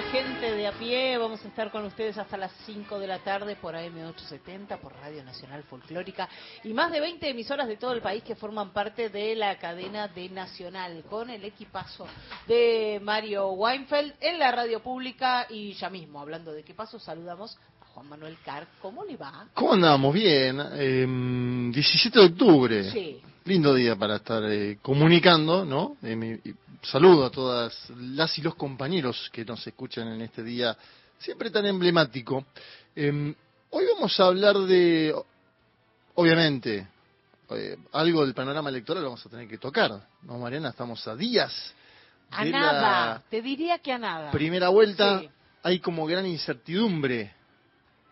Gente de a pie. Vamos a estar con ustedes hasta las 5 de la tarde por AM870, por Radio Nacional Folclórica y más de 20 emisoras de todo el país que forman parte de la cadena de Nacional con el equipazo de Mario Weinfeld en la radio pública y ya mismo, hablando de equipazo, saludamos a Juan Manuel Carr. ¿Cómo le va? ¿Cómo andamos? Bien. Eh, 17 de octubre. Sí. Lindo día para estar eh, comunicando, ¿no? Eh, saludo a todas las y los compañeros que nos escuchan en este día siempre tan emblemático. Eh, hoy vamos a hablar de, obviamente, eh, algo del panorama electoral vamos a tener que tocar, ¿no, Mariana? Estamos a días A de nada, la te diría que a nada. primera vuelta. Sí. Hay como gran incertidumbre,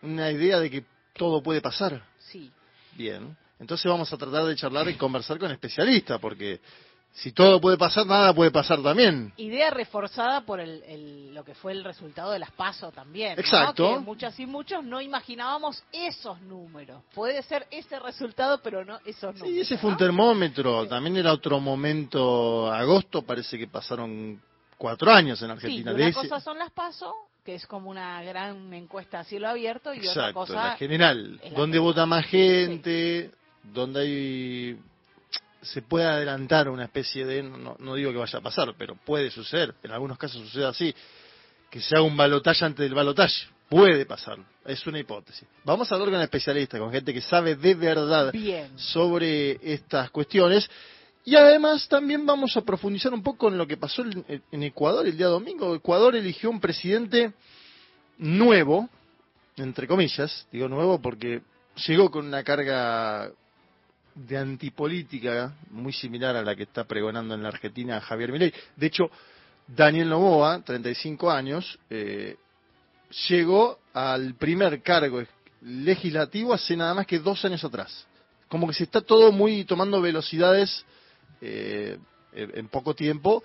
una idea de que todo puede pasar. Sí. Bien, entonces vamos a tratar de charlar y conversar con especialistas, porque si todo puede pasar, nada puede pasar también. Idea reforzada por el, el- lo que fue el resultado de las PASO también. ¿no? Exacto. Que muchas y muchos no imaginábamos esos números. Puede ser ese resultado, pero no esos números. Sí, ese fue un ¿no? termómetro, también era otro momento, agosto, parece que pasaron cuatro años en Sí, Argentina. de una ese- cosa son las PASO, que es como una gran encuesta a cielo abierto, y otra Exacto, cosa... la general, la donde vota más gente, donde hay se puede adelantar una especie de, no, no digo que vaya a pasar, pero puede suceder, en algunos casos sucede así, que se haga un balotaje antes del balotaje. Puede pasar, es una hipótesis. Vamos a hablar con especialistas, con gente que sabe de verdad Bien. sobre estas cuestiones. Y además también vamos a profundizar un poco en lo que pasó en, en Ecuador el día domingo. Ecuador eligió un presidente nuevo, entre comillas, digo nuevo porque llegó con una carga de antipolítica muy similar a la que está pregonando en la Argentina Javier Milei. De hecho, Daniel Novoa, 35 años, eh, llegó al primer cargo legislativo hace nada más que dos años atrás. Como que se está todo muy tomando velocidades eh, en en poco tiempo.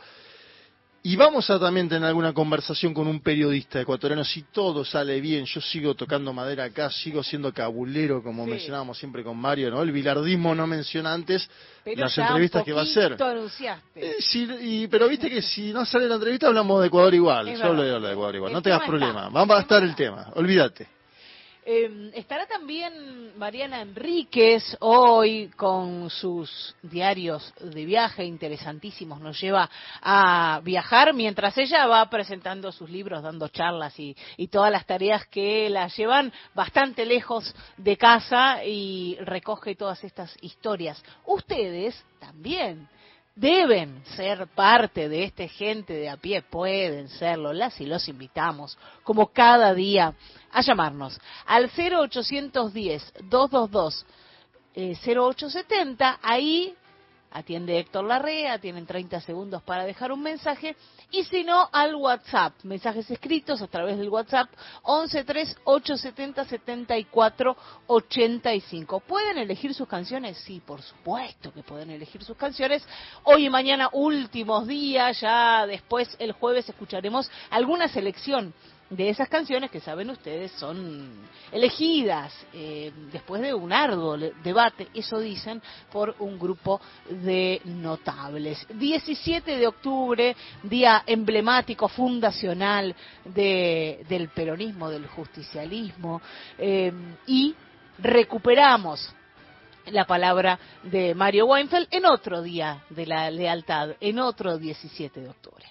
Y vamos a también tener alguna conversación con un periodista ecuatoriano. Si todo sale bien, yo sigo tocando madera acá, sigo siendo cabulero, como Sí. mencionábamos siempre con Mario, ¿no? El bilardismo no menciona antes Pero las entrevistas que va a hacer. Eh, sí, y, pero viste que si no sale la entrevista hablamos de Ecuador igual. Es Yo hablo de Ecuador igual. El No tengas problema. está. Vamos a estar el tema. Olvídate. Eh, estará también Mariana Enríquez hoy con sus diarios de viaje interesantísimos. Nos lleva a viajar mientras ella va presentando sus libros, dando charlas y, y todas las tareas que la llevan bastante lejos de casa y recoge todas estas historias. Ustedes también deben ser parte de este gente de a pie, pueden serlo, las y los invitamos, como cada día, a llamarnos al 0810-222. eh, 0870, ahí atiende Héctor Larrea, tienen 30 segundos para dejar un mensaje, y si no, al WhatsApp, mensajes escritos a través del WhatsApp 1138707485. ¿Pueden elegir sus canciones? Sí, por supuesto que pueden elegir sus canciones. Hoy y mañana, últimos días, ya después el jueves escucharemos alguna selección de esas canciones que saben ustedes son elegidas eh, después de un arduo debate, eso dicen, por un grupo de notables. 17 de octubre, día emblemático, fundacional de- del peronismo, del justicialismo, eh, y recuperamos la palabra de Mario Weinfeld en otro día de la lealtad, en otro 17 de octubre.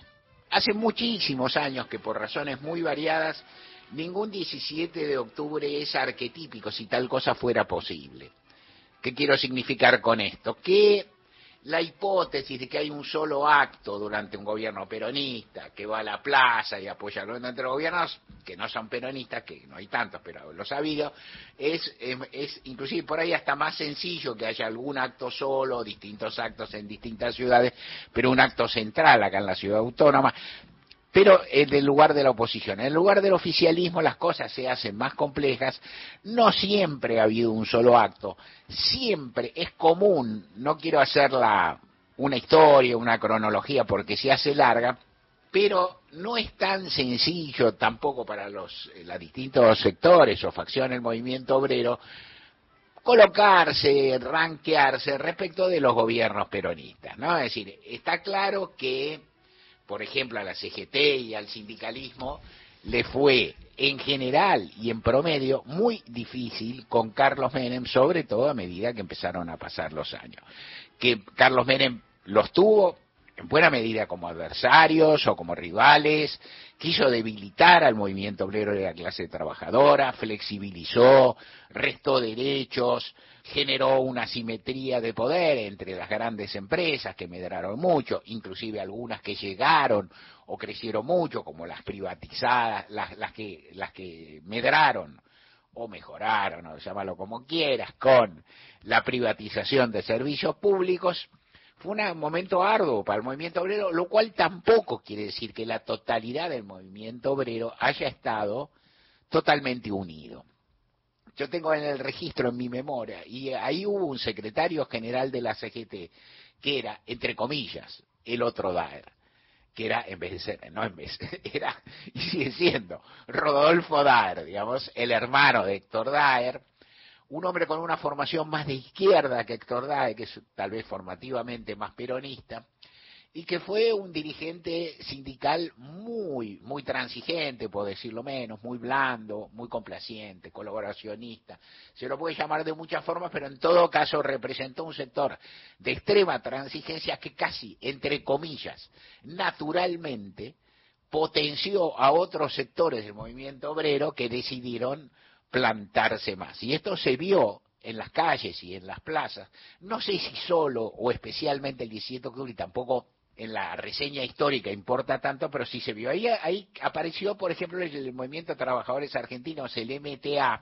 Hace muchísimos años que por razones muy variadas, ningún 17 de octubre es arquetípico si tal cosa fuera posible. ¿Qué quiero significar con esto? Que la hipótesis de que hay un solo acto durante un gobierno peronista que va a la plaza y apoya gobierno entre gobiernos que no son peronistas, que no hay tantos, pero los ha habido, es, es, es inclusive por ahí hasta más sencillo que haya algún acto solo, distintos actos en distintas ciudades, pero un acto central acá en la ciudad autónoma. Pero en el lugar de la oposición. En el lugar del oficialismo las cosas se hacen más complejas. No siempre ha habido un solo acto. Siempre es común, no quiero hacerla una historia, una cronología porque se hace larga, pero no es tan sencillo tampoco para los, eh, distintos sectores o facciones del movimiento obrero colocarse, ranquearse respecto de los gobiernos peronistas, ¿no? Es decir, está claro que por ejemplo, a la CGT y al sindicalismo, le fue en general y en promedio muy difícil con Carlos Menem, sobre todo a medida que empezaron a pasar los años. Que Carlos Menem los tuvo en buena medida como adversarios o como rivales, quiso debilitar al movimiento obrero de la clase trabajadora, flexibilizó, restó derechos, generó una simetría de poder entre las grandes empresas que medraron mucho, inclusive algunas que llegaron o crecieron mucho, como las privatizadas, las, las que, las que medraron o mejoraron, o llámalo como quieras, con la privatización de servicios públicos, fue un momento arduo para el movimiento obrero, lo cual tampoco quiere decir que la totalidad del movimiento obrero haya estado totalmente unido. Yo tengo en el registro en mi memoria, y ahí hubo un secretario general de la CGT, que era, entre comillas, el otro Daer, que era, en vez de ser, no en vez, era, y sigue siendo, Rodolfo Daer, digamos, el hermano de Héctor Daer, un hombre con una formación más de izquierda que Héctor Dae, que es tal vez formativamente más peronista, y que fue un dirigente sindical muy, muy transigente, por decirlo menos, muy blando, muy complaciente, colaboracionista. Se lo puede llamar de muchas formas, pero en todo caso representó un sector de extrema transigencia que casi, entre comillas, naturalmente, potenció a otros sectores del movimiento obrero que decidieron plantarse más. Y esto se vio en las calles y en las plazas, no sé si solo o especialmente el 17 de octubre tampoco en la reseña histórica importa tanto, pero sí se vio. Ahí, ahí apareció, por ejemplo, el, movimiento de trabajadores argentinos, el MTA,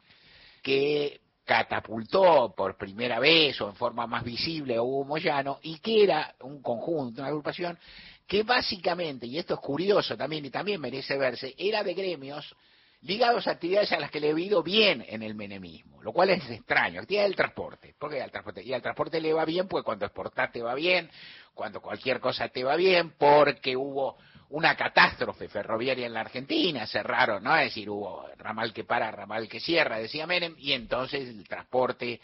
que catapultó por primera vez o en forma más visible a Hugo Moyano y que era un conjunto, una agrupación que básicamente, y esto es curioso también y también merece verse, era de gremios ligados a actividades a las que le he ido bien en el menemismo, lo cual es extraño. Actividad del transporte. ¿Por qué al transporte? Y al transporte le va bien, pues cuando exportar te va bien, cuando cualquier cosa te va bien, porque hubo una catástrofe ferroviaria en la Argentina, cerraron, ¿no? Es decir, hubo ramal que para, ramal que cierra, decía Menem, y entonces el transporte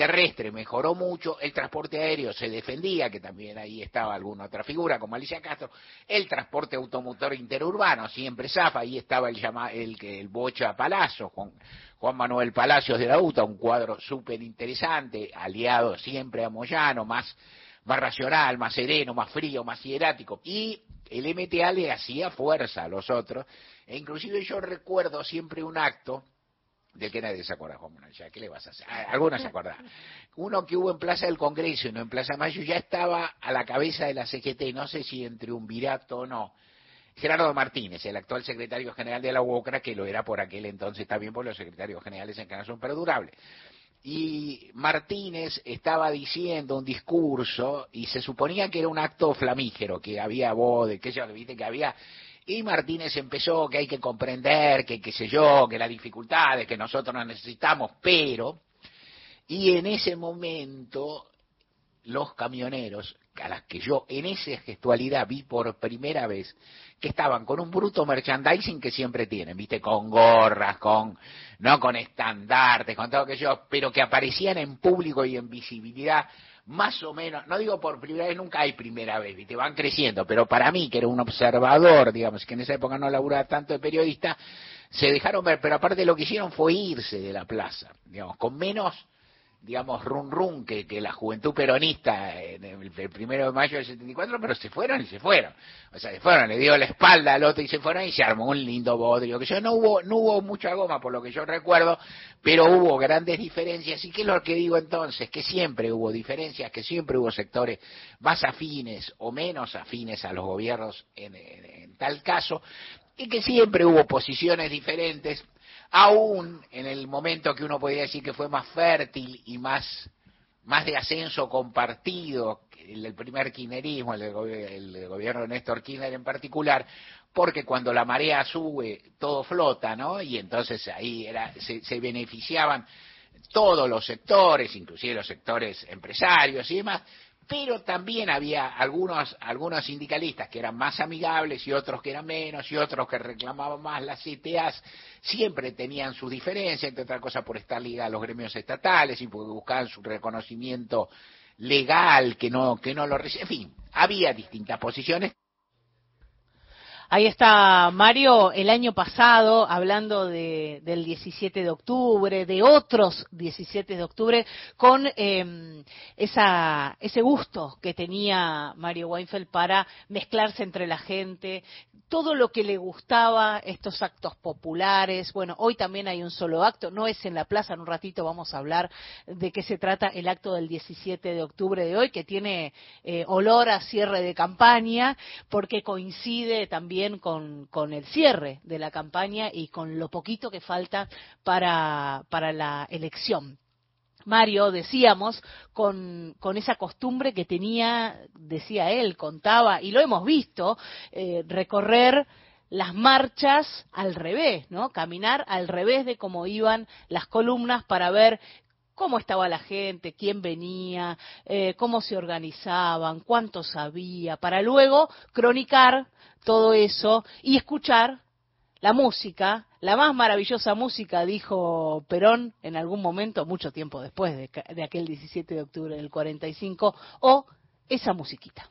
terrestre mejoró mucho, el transporte aéreo se defendía, que también ahí estaba alguna otra figura como Alicia Castro, el transporte automotor interurbano siempre zafa, ahí estaba el llama, el, el Bocha Palazzo, Juan Manuel Palacios de la UTA, un cuadro súper interesante, aliado siempre a Moyano, más, más racional, más sereno, más frío, más hierático, y el MTA le hacía fuerza a los otros, e inclusive yo recuerdo siempre un acto, del que nadie se acuerda, Juan ya, ¿qué le vas a hacer? Ah, algunos se acuerdan. Uno que hubo en Plaza del Congreso y no en Plaza Mayo ya estaba a la cabeza de la CGT, no sé si entre un virato o no. Gerardo Martínez, el actual secretario general de la UOCRA, que lo era por aquel entonces también por los secretarios generales en Canal son perdurables. Y Martínez estaba diciendo un discurso y se suponía que era un acto flamígero, que había voz, que viste, que había y Martínez empezó que hay que comprender, que qué sé yo, que las dificultades, que nosotros no necesitamos, pero, y en ese momento los camioneros, a las que yo en esa gestualidad vi por primera vez, que estaban con un bruto merchandising que siempre tienen, viste, con gorras, con, no con estandartes, con todo aquello, pero que aparecían en público y en visibilidad más o menos, no digo por primera vez, nunca hay primera vez, te van creciendo, pero para mí, que era un observador, digamos, que en esa época no laburaba tanto de periodista, se dejaron ver, pero aparte lo que hicieron fue irse de la plaza, digamos, con menos digamos, run run que, que la juventud peronista en el, primero de mayo del 74, pero se fueron y se fueron. O sea, se fueron, le dio la espalda al otro y se fueron y se armó un lindo bodrio. Que yo no hubo, no hubo mucha goma por lo que yo recuerdo, pero hubo grandes diferencias. ¿Y qué es lo que digo entonces? Que siempre hubo diferencias, que siempre hubo sectores más afines o menos afines a los gobiernos en, en tal caso, y que siempre hubo posiciones diferentes aún en el momento que uno podría decir que fue más fértil y más, más de ascenso compartido, el primer kirchnerismo, el del, gobierno de Néstor Kirchner en particular, porque cuando la marea sube, todo flota, ¿no? Y entonces ahí era, se, se beneficiaban todos los sectores, inclusive los sectores empresarios y demás, pero también había algunos, algunos sindicalistas que eran más amigables y otros que eran menos y otros que reclamaban más las CTAs, siempre tenían sus diferencias, entre otras cosas por estar ligados a los gremios estatales y porque buscaban su reconocimiento legal que no, que no lo en fin, había distintas posiciones Ahí está Mario, el año pasado, hablando de, del 17 de octubre, de otros 17 de octubre, con eh, esa, ese gusto que tenía Mario Weinfeld para mezclarse entre la gente, todo lo que le gustaba, estos actos populares. Bueno, hoy también hay un solo acto, no es en la plaza, en un ratito vamos a hablar de qué se trata el acto del 17 de octubre de hoy, que tiene eh, olor a cierre de campaña, porque coincide también con, el cierre de la campaña y con lo poquito que falta para, para la elección. Mario, decíamos, con, con, esa costumbre que tenía, decía él, contaba, y lo hemos visto, eh, recorrer las marchas al revés, ¿no? Caminar al revés de cómo iban las columnas para ver cómo estaba la gente, quién venía, eh, cómo se organizaban, cuánto sabía, para luego cronicar todo eso y escuchar la música, la más maravillosa música, dijo Perón en algún momento, mucho tiempo después de, de aquel 17 de octubre del 45, o esa musiquita.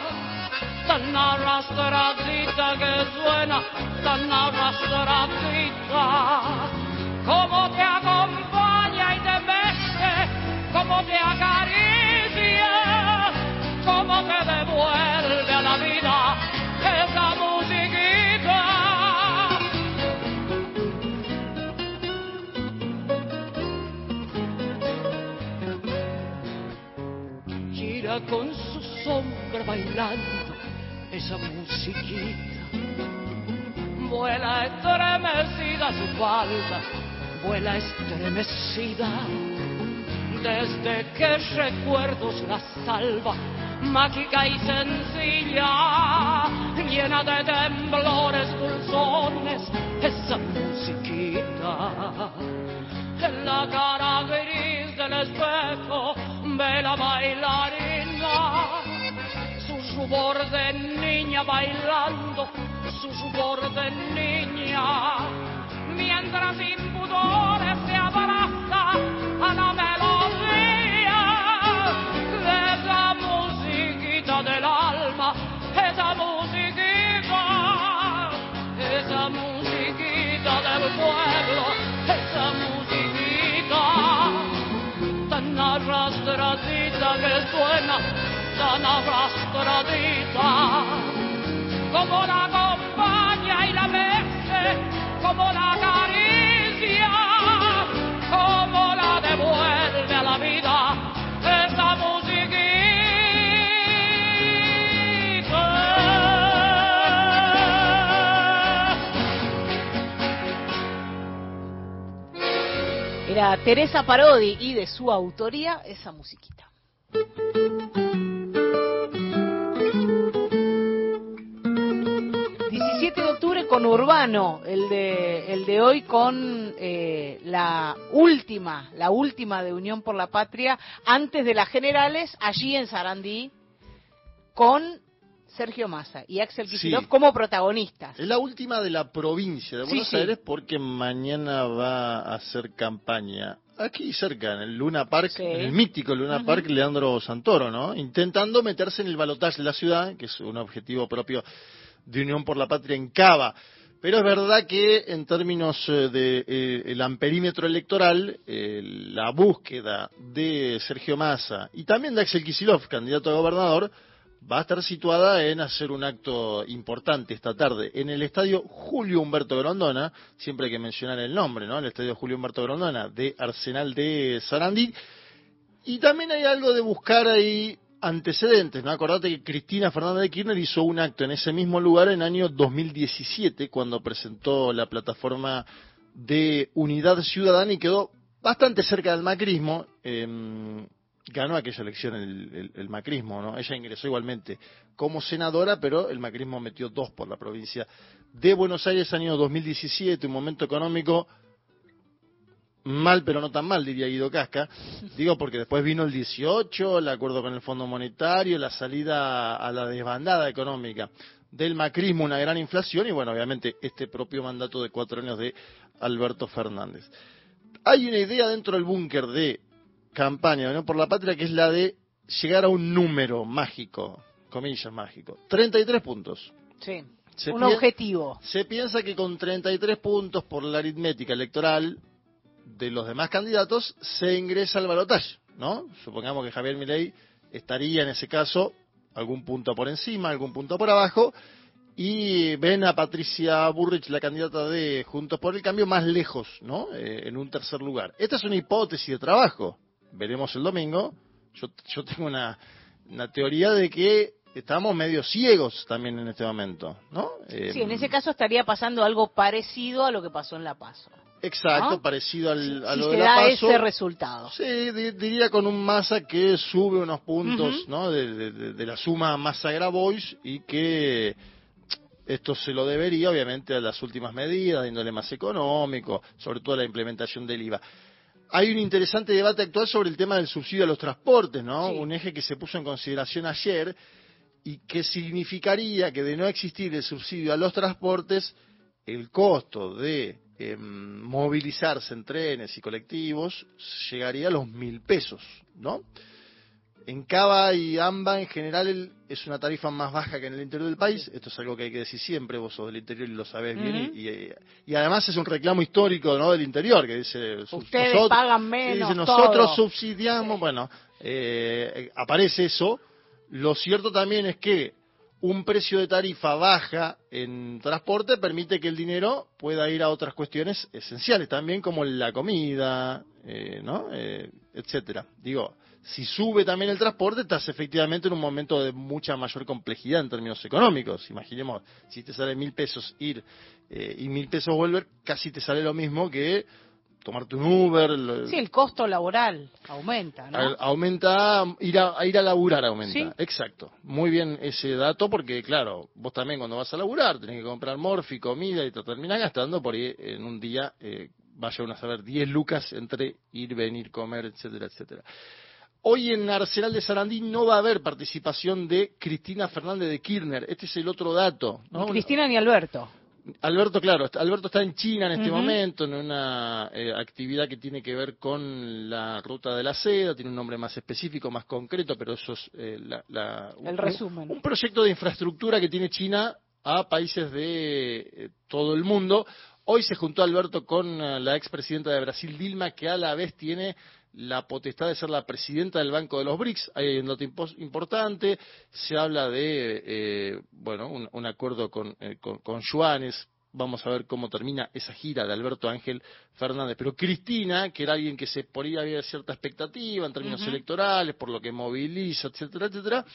tan arrastradita que suena, tan arrastradita, como te acompaña y te mece, como te acaricia, como te devuelve a la vida esa musiquita. Gira con su sombra bailando esa musiquita. Vuela estremecida su falda, vuela estremecida. Desde que recuerdos la salva, mágica y sencilla, llena de temblores dulzones, esa musiquita. En la cara gris del espejo ve la bailarina su de niña bailando, su rubor de niña, mientras sin pudores se abraza a la melodía tan arrastradita, como la acompaña y la mece, como la acaricia, como la devuelve a la vida esa musiquita. Era Teresa Parodi y de su autoría esa musiquita. 17 de octubre con Urbano, el de, el de hoy con eh, la última, la última de Unión por la Patria, antes de las generales, allí en Sarandí, con Sergio Massa y Axel Kicillof como protagonistas. Es la última de la provincia de Buenos Aires porque mañana va a hacer campaña aquí cerca, en el Luna Park, en el mítico Luna Park Leandro Santoro, ¿no? Intentando meterse en el balotaje de la ciudad, que es un objetivo propio de Unión por la Patria en Cava. Pero es verdad que en términos eh, de eh, amperímetro electoral, eh, la búsqueda de Sergio Massa y también de Axel Kicillof, candidato a gobernador, va a estar situada en hacer un acto importante esta tarde en el estadio Julio Humberto Grondona, siempre hay que mencionar el nombre, ¿no? El estadio Julio Humberto Grondona de Arsenal de Sarandí. Y también hay algo de buscar ahí antecedentes, ¿no? Acordate que Cristina Fernández de Kirchner hizo un acto en ese mismo lugar en año 2017 cuando presentó la plataforma de Unidad Ciudadana y quedó bastante cerca del macrismo. em, ganó aquella elección el, el- el macrismo, ¿no? Ella ingresó igualmente como senadora, pero el macrismo metió dos por la provincia de Buenos Aires, año 2017, un momento económico mal, pero no tan mal, diría Guido Casca. Digo porque después vino el 18, el acuerdo con el Fondo Monetario, la salida a la desbandada económica del macrismo, una gran inflación y, bueno, obviamente este propio mandato de cuatro años de Alberto Fernández. Hay una idea dentro del búnker de campaña Unión por la Patria que es la de llegar a un número mágico, comillas mágico, 33 puntos. Sí. Se un objetivo. Se piensa que con 33 puntos por la aritmética electoral de los demás candidatos se ingresa al balotaje, ¿no? Supongamos que Javier Milei estaría en ese caso algún punto por encima, algún punto por abajo, y ven a Patricia Burrich, la candidata de Juntos por el Cambio, más lejos, ¿no? Eh, en un tercer lugar. Esta es una hipótesis de trabajo. Veremos el domingo. Yo, yo tengo una, una teoría de que estamos medio ciegos también en este momento, ¿no? Sí, en Eh, ese caso estaría pasando algo parecido a lo que pasó en La Paso. Exacto, ¿no? parecido al, a si lo se de la da PASO. ese resultado. Sí, di- diría con un masa que sube unos puntos. ¿no? de, de- de- de la suma masa Grabois y que esto se lo debería obviamente a las últimas medidas de índole más económico, sobre todo a la implementación del IVA. Hay un interesante debate actual sobre el tema del subsidio a los transportes, ¿no? Sí. Un eje que se puso en consideración ayer y que significaría que de no existir el subsidio a los transportes, el costo de em, movilizarse en trenes y colectivos llegaría a los mil pesos, ¿no? En Cava y AMBA en general es una tarifa más baja que en el interior del país, esto es algo que hay que decir siempre, vos sos del interior y lo sabés bien, y, y- y además es un reclamo histórico ¿no? del interior, que dice... Ustedes nosotros- pagan menos. dice, nosotros todo. subsidiamos, bueno, eh, aparece eso. Lo cierto también es que un precio de tarifa baja en transporte permite que el dinero pueda ir a otras cuestiones esenciales también, como la comida, eh, ¿no? Eh, etcétera. Digo, si sube también el transporte, estás efectivamente en un momento de mucha mayor complejidad en términos económicos. Imaginemos, si te sale mil pesos ir eh, y mil pesos volver, casi te sale lo mismo que tomarte un Uber. lo- Sí, el costo laboral aumenta, ¿no? aumenta, ir a, a ir a laburar aumenta. Sí. Exacto. Muy bien ese dato porque, claro, vos también cuando vas a laburar tenés que comprar morfi, comida y te terminás gastando por ahí en un día, eh, vaya uno a saber, 10 lucas entre ir, venir, comer, etcétera, etcétera. Hoy en Arsenal de Sarandí no va a haber participación de Cristina Fernández de Kirchner. Este es el otro dato. ¿no? Ni Cristina ni Alberto. Alberto, claro, está- Alberto está en China en este momento, en una eh, actividad que tiene que ver con la ruta de la seda, tiene un nombre más específico, más concreto, pero eso es eh, la- la- El un- resumen. Un proyecto de infraestructura que tiene China a países de eh, todo el mundo. Hoy se juntó Alberto con la expresidenta de Brasil, Dilma, que a la vez tiene la potestad de ser la presidenta del Banco de los BRICS. Hay un dato impo- importante, se habla de eh, bueno un, un acuerdo con, eh, con, con yuanes. Vamos a ver cómo termina esa gira de Alberto Ángel Fernández. Pero Cristina, que era alguien que se por ahí había cierta expectativa en términos electorales, por lo que moviliza, etcétera, etcétera,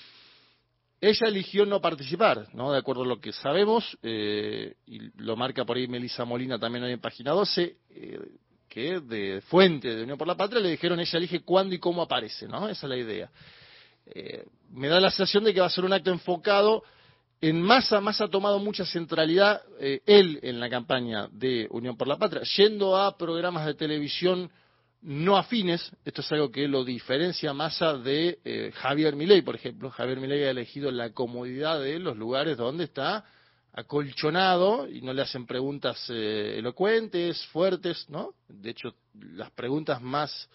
ella eligió no participar, ¿no? De acuerdo a lo que sabemos, eh, y lo marca por ahí Melisa Molina también hoy en página 12, eh, que de fuente de Unión por la Patria le dijeron ella elige cuándo y cómo aparece, ¿no? Esa es la idea. Eh, me da la sensación de que va a ser un acto enfocado en Massa, Massa ha tomado mucha centralidad, eh, él en la campaña de Unión por la Patria, yendo a programas de televisión no afines, esto es algo que lo diferencia Massa de eh, Javier Milei, por ejemplo. Javier Milei ha elegido la comodidad de los lugares donde está acolchonado y no le hacen preguntas eh, elocuentes, fuertes, ¿no? De hecho, las preguntas más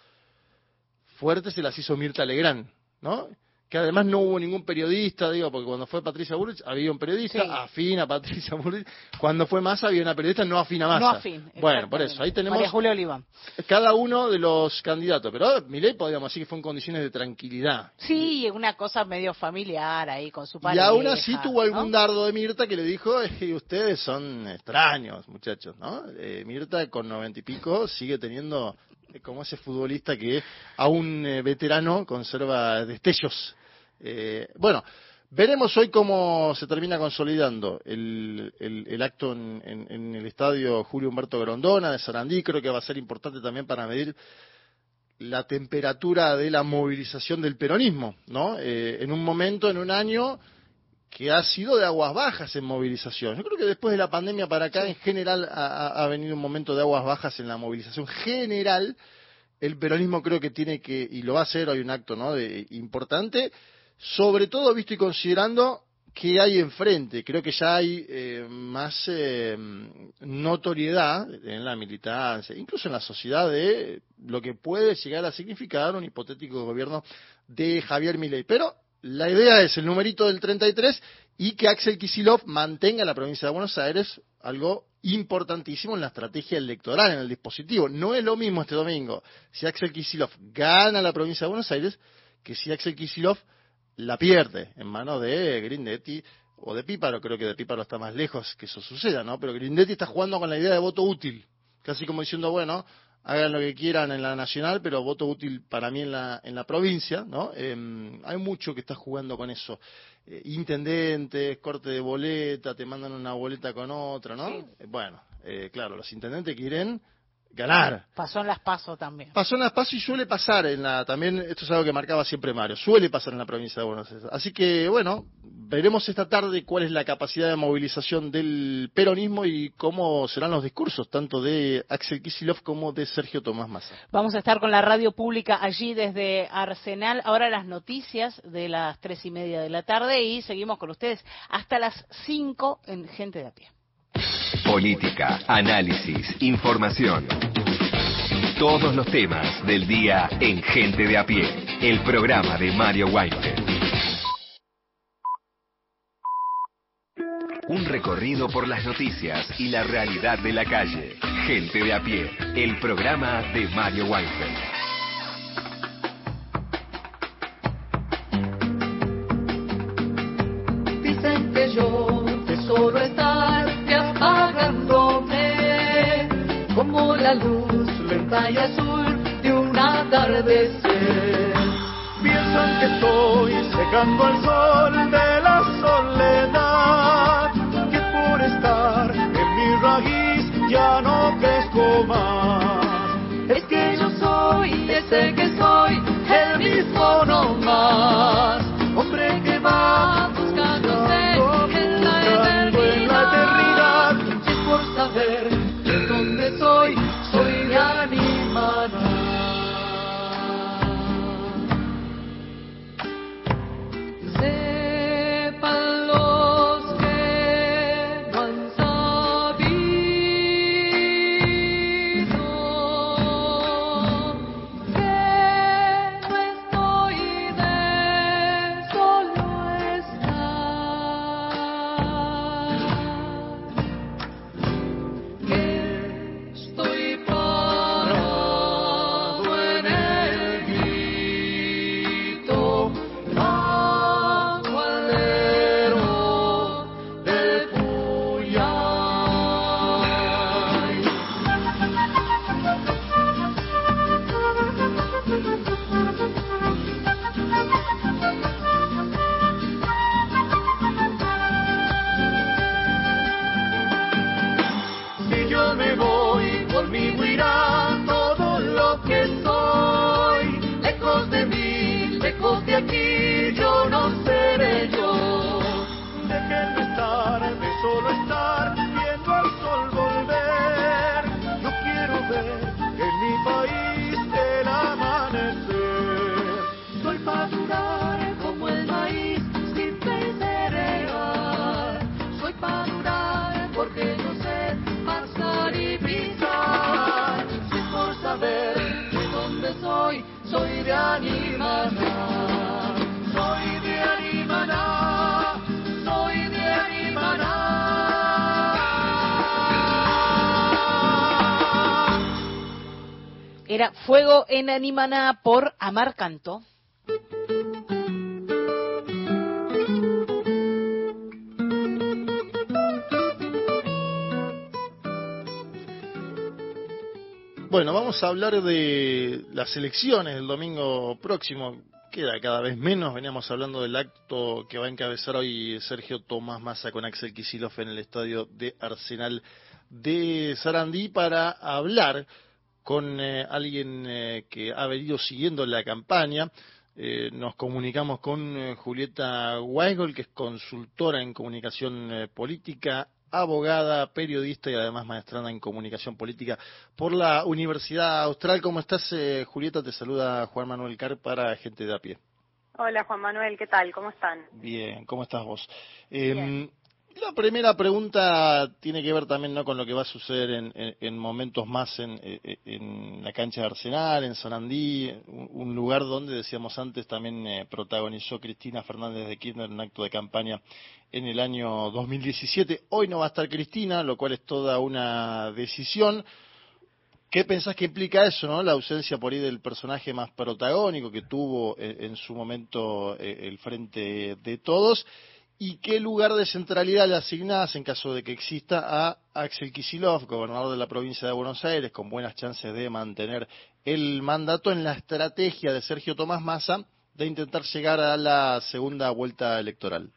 fuertes se las hizo Mirta Legrand, ¿no? Que además no hubo ningún periodista, digo, porque cuando fue Patricia Bullrich había un periodista Sí. afín a Patricia Bullrich, cuando fue Massa había una periodista no afín a Massa. No afín. Bueno, por eso, ahí tenemos María Julia cada uno de los candidatos, pero Milei podríamos decir que fue en condiciones de tranquilidad. Sí, una cosa medio familiar ahí con su Y pareja. aún así tuvo algún ¿no? dardo de Mirta que le dijo, "Eh, ustedes son extraños, muchachos, ¿no? Eh, Mirta con noventa y pico sigue teniendo eh, como ese futbolista que a un eh, veterano conserva destellos. Eh, bueno, veremos hoy cómo se termina consolidando el, el- el acto en, en- en el estadio Julio Humberto Grondona de Sarandí. Creo que va a ser importante también para medir la temperatura de la movilización del peronismo, ¿no? Eh, en un momento, en un año que ha sido de aguas bajas en movilización. Yo creo que después de la pandemia para acá, en general, ha, ha- ha venido un momento de aguas bajas en la movilización general. El peronismo creo que tiene que, y lo va a hacer, hay un acto ¿no? de, importante, sobre todo visto y considerando que hay enfrente. Creo que ya hay eh, más eh, notoriedad en la militancia, incluso en la sociedad, de lo que puede llegar a significar un hipotético gobierno de Javier Milei. Pero la idea es el numerito del 33 y que Axel Kisilov mantenga la provincia de Buenos Aires, algo importantísimo en la estrategia electoral, en el dispositivo. No es lo mismo este domingo si Axel Kisilov gana la provincia de Buenos Aires que si Axel Kisilov la pierde en manos de Grindetti o de Píparo. Creo que de Píparo está más lejos que eso suceda, ¿no? Pero Grindetti está jugando con la idea de voto útil, casi como diciendo, bueno, hagan lo que quieran en la nacional, pero voto útil para mí en la, en la provincia, ¿no? Eh, hay mucho que está jugando con eso. Eh, intendentes, corte de boleta, te mandan una boleta con otra, ¿no? Sí. Eh, bueno, eh, claro, los intendentes quieren ganar. Pasó en las PASO también. Pasó en las PASO y suele pasar en la, también, esto es algo que marcaba siempre Mario, suele pasar en la provincia de Buenos Aires. Así que, bueno, veremos esta tarde cuál es la capacidad de movilización del peronismo y cómo serán los discursos, tanto de Axel Kisilov como de Sergio Tomás Massa. Vamos a estar con la radio pública allí desde Arsenal. Ahora las noticias de las tres y media de la tarde y seguimos con ustedes hasta las cinco en Gente de a pie. Política, análisis, información. Todos los temas del día en Gente de a pie, el programa de Mario Weinfeld. Un recorrido por las noticias y la realidad de la calle. Gente de a pie, el programa de Mario Weinfeld. Y azul de un atardecer. Piensan que estoy secando el sol de la soledad, que por estar en mi raíz ya no crezco más. Es que yo soy ese que Era Fuego en Animaná por Amar Canto. Bueno, vamos a hablar de las elecciones del domingo próximo. Queda cada vez menos. Veníamos hablando del acto que va a encabezar hoy Sergio Tomás Massa con Axel Kisilov en el estadio de Arsenal de Sarandí para hablar con eh, alguien eh, que ha venido siguiendo la campaña. Eh, nos comunicamos con eh, Julieta Weigel, que es consultora en comunicación eh, política, abogada, periodista y además maestrada en comunicación política por la Universidad Austral. ¿Cómo estás, eh, Julieta? Te saluda Juan Manuel Car para Gente de a pie. Hola Juan Manuel, ¿qué tal? ¿Cómo están? Bien, ¿cómo estás vos? Bien. La primera pregunta tiene que ver también ¿no? con lo que va a suceder en, en- en momentos más en, en- en la cancha de Arsenal, en Sarandí, un, un lugar donde, decíamos antes, también eh, protagonizó Cristina Fernández de Kirchner un acto de campaña en el año 2017. Hoy no va a estar Cristina, lo cual es toda una decisión. ¿Qué pensás que implica eso, no? La ausencia por ahí del personaje más protagónico que tuvo eh, en su momento eh, el frente de todos. ¿Y qué lugar de centralidad le asignás en caso de que exista a Axel Kisilov, gobernador de la provincia de Buenos Aires, con buenas chances de mantener el mandato en la estrategia de Sergio Tomás Massa de intentar llegar a la segunda vuelta electoral?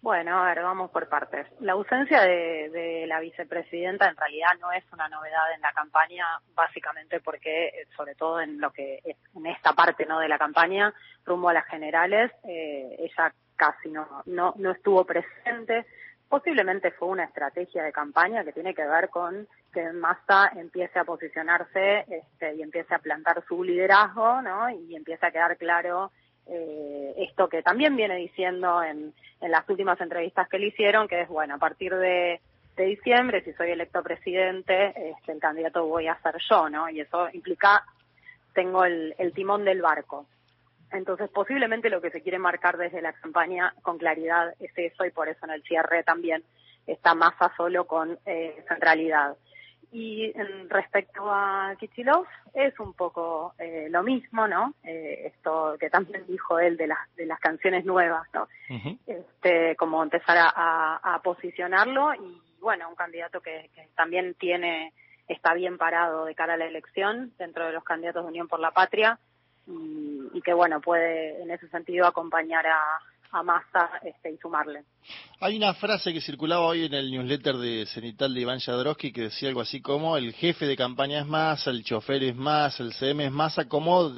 Bueno, a ver, vamos por partes. La ausencia de, de la vicepresidenta en realidad no es una novedad en la campaña, básicamente porque, eh, sobre todo en lo que en esta parte no de la campaña, rumbo a las generales, eh, ella casi no, no, no estuvo presente. Posiblemente fue una estrategia de campaña que tiene que ver con que Massa empiece a posicionarse este, y empiece a plantar su liderazgo, ¿no? Y empiece a quedar claro eh, esto que también viene diciendo en, en las últimas entrevistas que le hicieron, que es, bueno, a partir de, de diciembre, si soy electo presidente, este, el candidato voy a ser yo, ¿no? Y eso implica, tengo el, el timón del barco. Entonces, posiblemente lo que se quiere marcar desde la campaña con claridad es eso y por eso en el cierre también está Massa solo con eh, centralidad. Y en respecto a Kichilov, es un poco eh, lo mismo, ¿no? Eh, esto que también dijo él de las, de las canciones nuevas, ¿no? este, como empezar a, a- a posicionarlo y bueno, un candidato que, que también tiene, está bien parado de cara a la elección dentro de los candidatos de Unión por la Patria y, y que bueno, puede en ese sentido acompañar a, a Massa este, y sumarle. Hay una frase que circulaba hoy en el newsletter de Cenital de Iván Jadrowski que decía algo así como el jefe de campaña es Massa, el chofer es Massa, el CM es Massa, como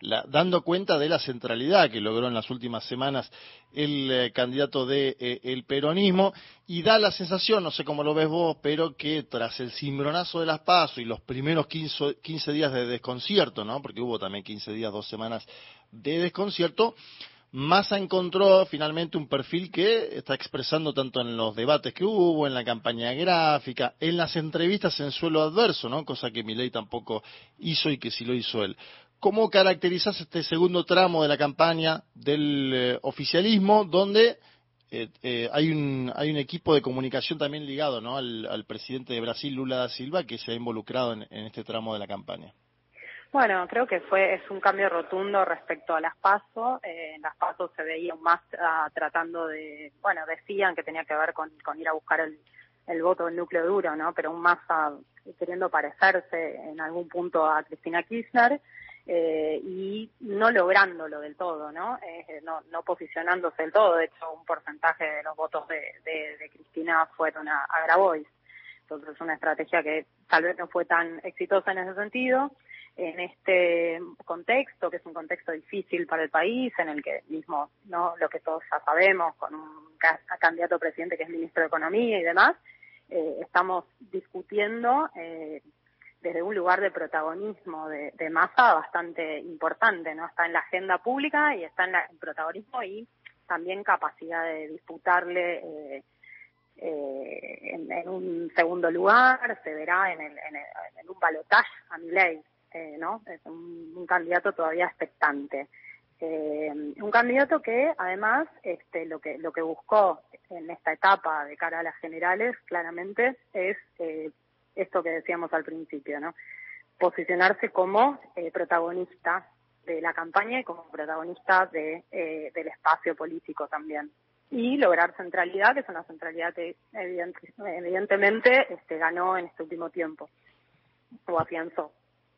la- dando cuenta de la centralidad que logró en las últimas semanas el eh, candidato de eh, el peronismo y da la sensación, no sé cómo lo ves vos, pero que tras el cimbronazo de las PASO y los primeros 15, 15 días de desconcierto, ¿no? porque hubo también 15 días, dos semanas de desconcierto, Massa encontró finalmente un perfil que está expresando tanto en los debates que hubo, en la campaña gráfica, en las entrevistas en suelo adverso, ¿no? Cosa que Milei tampoco hizo y que sí lo hizo él. ¿Cómo caracterizas este segundo tramo de la campaña del eh, oficialismo, donde eh, eh, hay, un, hay un equipo de comunicación también ligado ¿no? al, presidente de Brasil, Lula da Silva, que se ha involucrado en este tramo de la campaña? Bueno, creo que fue es un cambio rotundo respecto a las PASO. Eh, en las PASO se veía más ah, tratando de, bueno, decían que tenía que ver con, con ir a buscar el, el voto del núcleo duro, ¿no? Pero un más ah, queriendo parecerse en algún punto a Cristina Kirchner eh, y no lográndolo del todo, ¿no? Eh, no, no posicionándose del todo. De hecho, un porcentaje de los votos de, de, Cristina fueron a, a Grabois. Entonces, una estrategia que tal vez no fue tan exitosa en ese sentido en este contexto, que es un contexto difícil para el país, en el que mismo, no lo que todos ya sabemos, con un ca- candidato presidente que es ministro de Economía y demás, eh, estamos discutiendo eh, desde un lugar de protagonismo de, masa bastante importante, ¿no? Está en la agenda pública y está en la- protagonismo y también capacidad de disputarle eh, eh, en, en un segundo lugar, se verá en, el, en, el- en un balotaje a mi ley. Eh, ¿no? Es un, candidato todavía expectante. Eh, un candidato que además este, lo que lo que buscó en esta etapa de cara a las generales claramente es eh, esto que decíamos al principio, ¿no? Posicionarse como eh, protagonista de la campaña y como protagonista de, eh, del espacio político también y lograr centralidad, que es una centralidad que evidente- evidentemente este, ganó en este último tiempo o afianzó.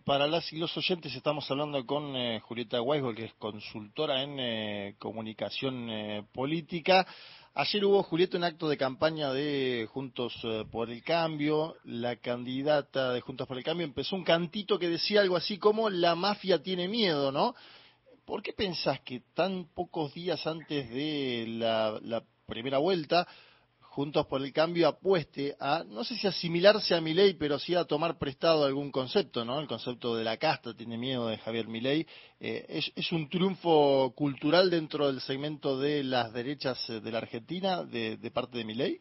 Para las y los oyentes estamos hablando con eh, Julieta Weisgold, que es consultora en eh, comunicación eh, política. Ayer hubo, Julieta, un acto de campaña de Juntos eh, por el Cambio. La candidata de Juntos por el Cambio empezó un cantito que decía algo así como la mafia tiene miedo, ¿no? ¿Por qué pensás que tan pocos días antes de la primera vuelta, Juntos por el Cambio apueste a, no sé si asimilarse a Milei, pero sí a tomar prestado algún concepto, ¿no? El concepto de la casta tiene miedo de Javier Milei. Eh, es, ¿Es un triunfo cultural dentro del segmento de las derechas eh, de la Argentina de, parte de Milei?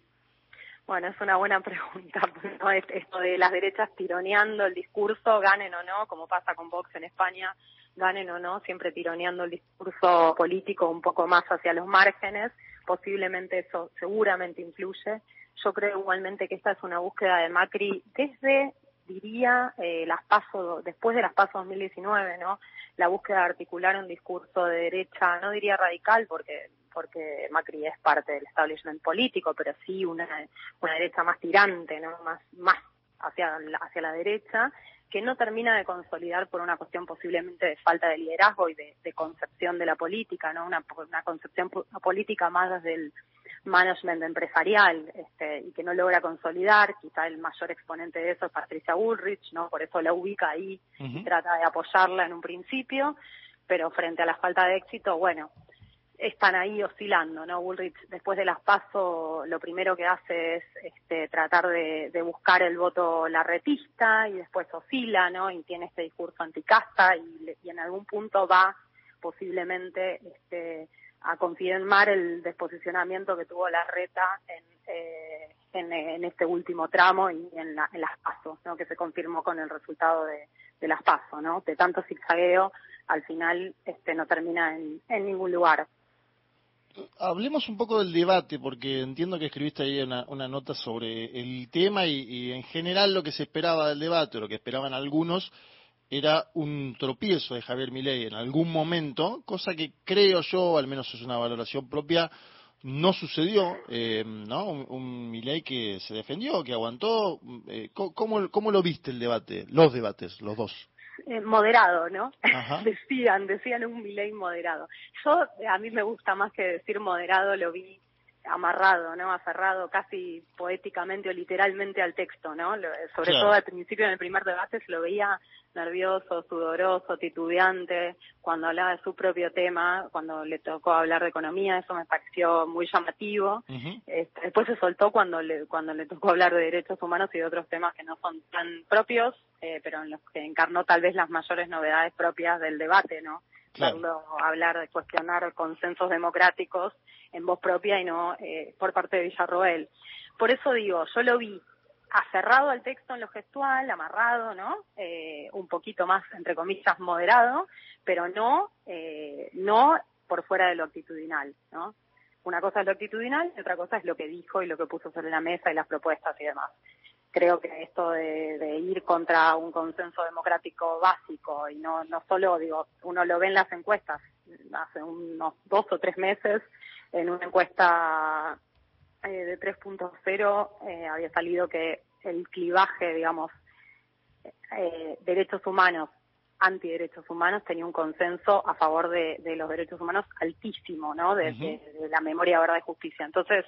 Bueno, es una buena pregunta. ¿no? Es- Esto de las derechas tironeando el discurso, ganen o no, como pasa con Vox en España, ganen o no, siempre tironeando el discurso político un poco más hacia los márgenes. Posiblemente eso seguramente influye. Yo creo igualmente que esta es una búsqueda de Macri desde, diría, eh, las paso, después de las pasos 2019, ¿no? La búsqueda de articular un discurso de derecha, no diría radical, porque porque Macri es parte del establishment político, pero sí una, una derecha más tirante, ¿no? Más, más hacia la, hacia la derecha, que no termina de consolidar por una cuestión posiblemente de falta de liderazgo y de, de concepción de la política, ¿no? Una, una concepción po- política más desde el management empresarial, este, y que no logra consolidar, quizá el mayor exponente de eso es Patricia Bullrich, ¿no? Por eso la ubica ahí y trata de apoyarla en un principio, pero frente a la falta de éxito, bueno, están ahí oscilando, ¿no? Bullrich después de las paso lo primero que hace es este, tratar de, de buscar el voto larretista y después oscila, ¿no? Y tiene este discurso anticasta y, y en algún punto va posiblemente este, a confirmar el desposicionamiento que tuvo Larreta en, eh, en, en este último tramo y en, la- en las pasos, ¿no? Que se confirmó con el resultado de, las pasos, ¿no? De tanto zigzagueo, al final este, no termina en ningún lugar. Hablemos un poco del debate, porque entiendo que escribiste ahí una, nota sobre el tema y, en general lo que se esperaba del debate, o lo que esperaban algunos, era un tropiezo de Javier Milei en algún momento, cosa que creo yo, al menos es una valoración propia, no sucedió, eh, ¿no? Un, un Milei que se defendió, que aguantó. eh, ¿cómo- ¿cómo, ¿Cómo lo viste el debate? Los debates, los dos. Eh, moderado, ¿no? Ajá. decían, decían un Milei moderado. Yo, a mí me gusta más que decir moderado, lo vi amarrado, ¿no? Aferrado casi poéticamente o literalmente al texto, ¿no? Lo- sobre Claro. todo al principio en el primer debate se lo veía nervioso, sudoroso, titubeante, cuando hablaba de su propio tema, cuando le tocó hablar de economía, eso me pareció muy llamativo. Este, después se soltó cuando le, cuando le tocó hablar de derechos humanos y de otros temas que no son tan propios, eh, pero en los que encarnó tal vez las mayores novedades propias del debate, ¿no? Claro. Hablar, de cuestionar consensos democráticos en voz propia y no eh, por parte de Villarroel. Por eso digo, yo lo vi aferrado al texto en lo gestual, amarrado, ¿no? Eh, un poquito más, entre comillas, moderado, pero no, eh, no por fuera de lo actitudinal, ¿no? Una cosa es lo actitudinal y otra cosa es lo que dijo y lo que puso sobre la mesa y las propuestas y demás. Creo que esto de, de ir contra un consenso democrático básico y no, no solo, digo, uno lo ve en las encuestas, hace unos dos o tres meses, en una encuesta eh, de 3.0 eh, había salido que el clivaje, digamos, eh, derechos humanos, antiderechos humanos, tenía un consenso a favor de, de los derechos humanos altísimo, ¿no? De, de- de la memoria, verdad y justicia. Entonces,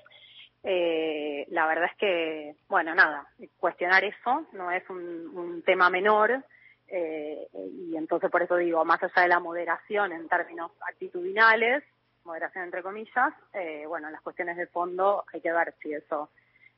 eh, la verdad es que, bueno, nada, cuestionar eso no es un, un tema menor. eh, y entonces por eso digo, más allá de la moderación en términos actitudinales, moderación entre comillas, eh, bueno, las cuestiones de fondo hay que ver si eso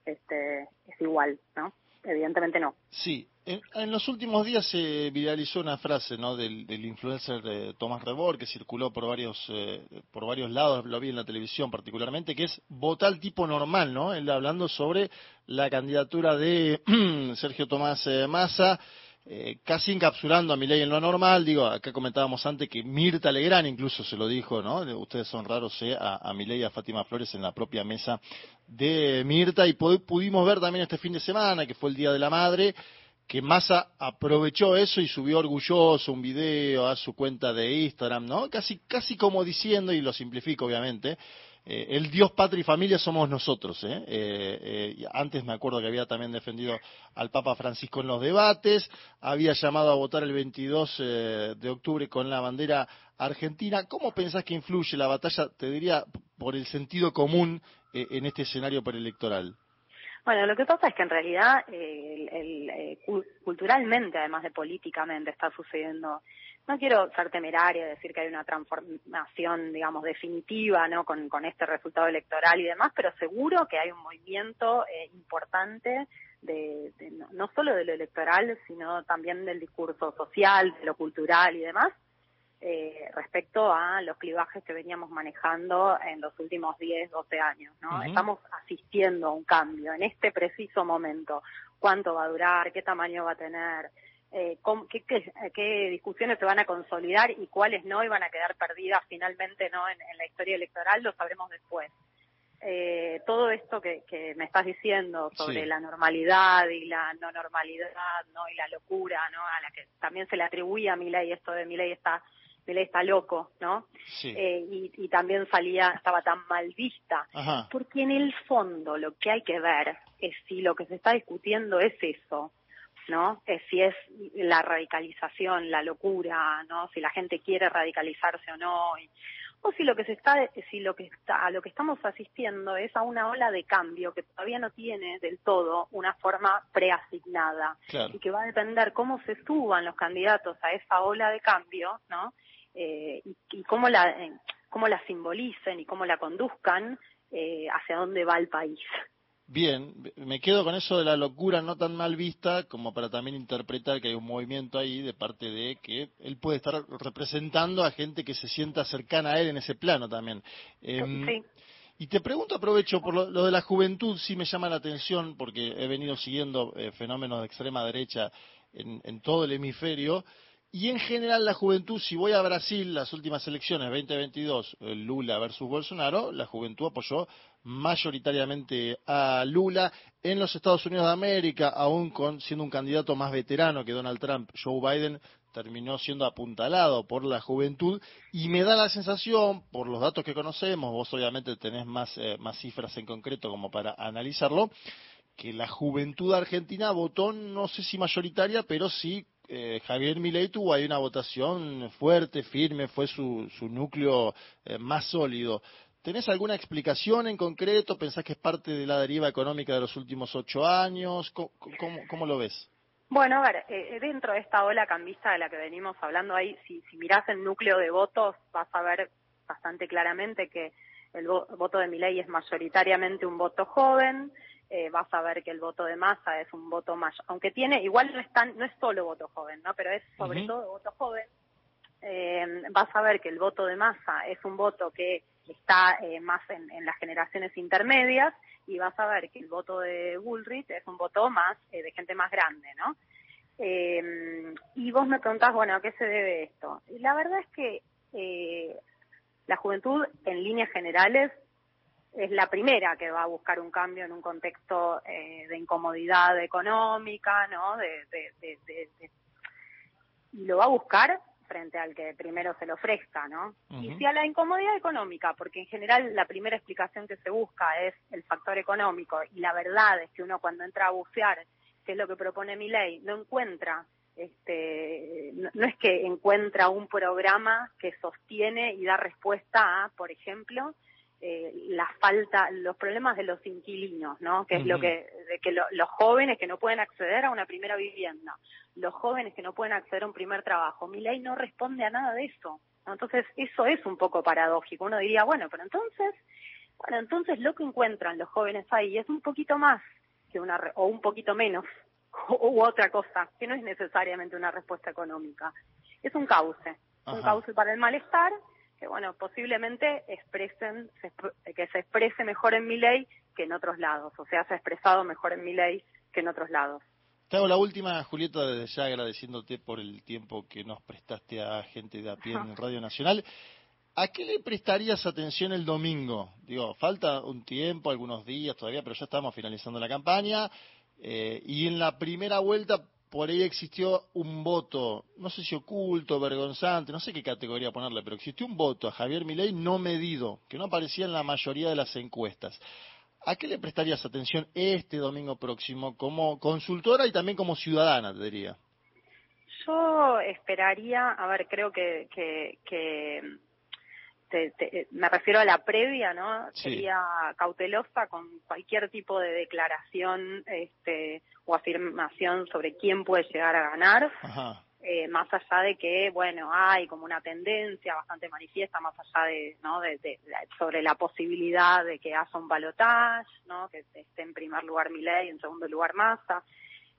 este, es igual, ¿no? Evidentemente no. Sí, en, los últimos días se viralizó una frase ¿no? del, del influencer de Tomás Rebor que circuló por varios eh, por varios lados, lo vi en la televisión particularmente, que es votar tipo normal, ¿no? Él hablando sobre la candidatura de Sergio Tomás eh, Massa, eh, casi encapsulando a Milei en lo normal, digo, acá comentábamos antes que Mirta Legrán incluso se lo dijo, ¿no? Ustedes son raros, ¿eh? A, a Milei y a Fátima Flores en la propia mesa de Mirta y pudimos ver también este fin de semana, que fue el Día de la Madre, que Massa aprovechó eso y subió orgulloso un video a su cuenta de Instagram, ¿no? Casi, casi como diciendo, y lo simplifico obviamente, eh, el Dios, patria y familia somos nosotros. ¿eh? Eh, eh antes me acuerdo que había también defendido al Papa Francisco en los debates, había llamado a votar el 22 eh, de octubre con la bandera argentina. ¿Cómo pensás que influye la batalla, te diría, por el sentido común en este escenario preelectoral? Bueno, lo que pasa es que en realidad el, el, culturalmente, además de políticamente, está sucediendo no quiero ser temeraria y decir que hay una transformación, digamos, definitiva, ¿no? Con, con este resultado electoral y demás, pero seguro que hay un movimiento eh, importante de, de no, no, solo de lo electoral, sino también del discurso social, de lo cultural y demás, eh, respecto a los clivajes que veníamos manejando en los últimos 10, 12 años, ¿no? Estamos asistiendo a un cambio en este preciso momento. ¿Cuánto va a durar? ¿Qué tamaño va a tener? Eh, qué, qué, qué, discusiones se van a consolidar y cuáles no y van a quedar perdidas finalmente no en, en la historia electoral lo sabremos después. Eh, todo esto que, que, me estás diciendo sobre sí. la normalidad y la no normalidad no y la locura no a la que también se le atribuía a mi ley esto de mi ley está mi ley está loco no sí. eh, y, y también salía estaba tan mal vista. Ajá. porque en el fondo lo que hay que ver es si lo que se está discutiendo es eso ¿no? Eh, si es la radicalización, la locura, ¿no? Si la gente quiere radicalizarse o no, y, o si lo que se está, si lo que está, a lo que estamos asistiendo es a una ola de cambio que todavía no tiene del todo una forma preasignada claro. y que va a depender cómo se suban los candidatos a esa ola de cambio, ¿no? Eh, y, y cómo la, eh, cómo la simbolicen y cómo la conduzcan eh, hacia dónde va el país. Bien, me quedo con eso de la locura no tan mal vista como para también interpretar que hay un movimiento ahí de parte de que él puede estar representando a gente que se sienta cercana a él en ese plano también. Eh, sí. Y te pregunto, aprovecho, por lo, lo, de la juventud sí me llama la atención porque he venido siguiendo eh, fenómenos de extrema derecha en, en todo el hemisferio. Y en general la juventud, si voy a Brasil, las últimas elecciones 2022, Lula versus Bolsonaro, la juventud apoyó mayoritariamente a Lula. En los Estados Unidos de América, aún con, siendo un candidato más veterano que Donald Trump, Joe Biden terminó siendo apuntalado por la juventud y me da la sensación, por los datos que conocemos, vos obviamente tenés más, eh, más cifras en concreto como para analizarlo, que la juventud argentina votó, no sé si mayoritaria, pero sí eh, Javier Milei tuvo ahí una votación fuerte, firme, fue su, su núcleo eh, más sólido. ¿Tenés alguna explicación en concreto? ¿Pensás que es parte de la deriva económica de los últimos ocho años? ¿Cómo, cómo, cómo lo ves? Bueno, a ver, eh, dentro de esta ola cambista de la que venimos hablando ahí, si, si mirás el núcleo de votos, vas a ver bastante claramente que el vo voto de Milei es mayoritariamente un voto joven, eh, vas a ver que el voto de masa es un voto más, aunque tiene, igual no es tan, no es solo voto joven, ¿no? Pero es sobre uh -huh. todo voto joven. Eh, vas a ver que el voto de masa es un voto que está eh, más en, en, las generaciones intermedias y vas a ver que el voto de Bullrich es un voto más eh, de gente más grande, ¿no? Eh, y vos me preguntás, bueno, ¿a qué se debe esto? La verdad es que eh, la juventud, en líneas generales, es la primera que va a buscar un cambio en un contexto eh, de incomodidad económica, ¿no? De, y lo va a buscar frente al que primero se le ofrezca, ¿no? Uh -huh. Y si a la incomodidad económica, porque en general la primera explicación que se busca es el factor económico, y la verdad es que uno cuando entra a bucear, que es lo que propone mi ley, no encuentra este, no, no, es que encuentra un programa que sostiene y da respuesta a, por ejemplo, eh, la falta, los problemas de los inquilinos, ¿no? Que es uh -huh. lo que, de que lo, los jóvenes que no pueden acceder a una primera vivienda, los jóvenes que no pueden acceder a un primer trabajo. Mi ley no responde a nada de eso. ¿no? Entonces, eso es un poco paradójico. Uno diría, bueno, pero entonces, bueno, entonces lo que encuentran los jóvenes ahí es un poquito más que una, o un poquito menos, u otra cosa, que no es necesariamente una respuesta económica. Es un cauce, Ajá. un cauce para el malestar que bueno, posiblemente expresen, se, que se exprese mejor en mi ley que en otros lados, o sea, se ha expresado mejor en mi ley que en otros lados. Te hago la última, Julieta, desde ya agradeciéndote por el tiempo que nos prestaste a gente de a pie en Radio Nacional. ¿A qué le prestarías atención el domingo? Digo, falta un tiempo, algunos días todavía, pero ya estamos finalizando la campaña. eh, y en la primera vuelta, por ahí existió un voto, no sé si oculto, vergonzante, no sé qué categoría ponerle, pero existió un voto a Javier Milei no medido, que no aparecía en la mayoría de las encuestas. ¿A qué le prestarías atención este domingo próximo como consultora y también como ciudadana, te diría? Yo esperaría, a ver, creo que, que, que te- te- me refiero a la previa, ¿no? Sí. Sería cautelosa con cualquier tipo de declaración este, o afirmación sobre quién puede llegar a ganar. Ajá. eh, más allá de que, bueno, hay como una tendencia bastante manifiesta, más allá de, ¿no? De, de- de- sobre la posibilidad de que haya un balotaje, ¿no? Que esté en primer lugar Milei, en segundo lugar Massa,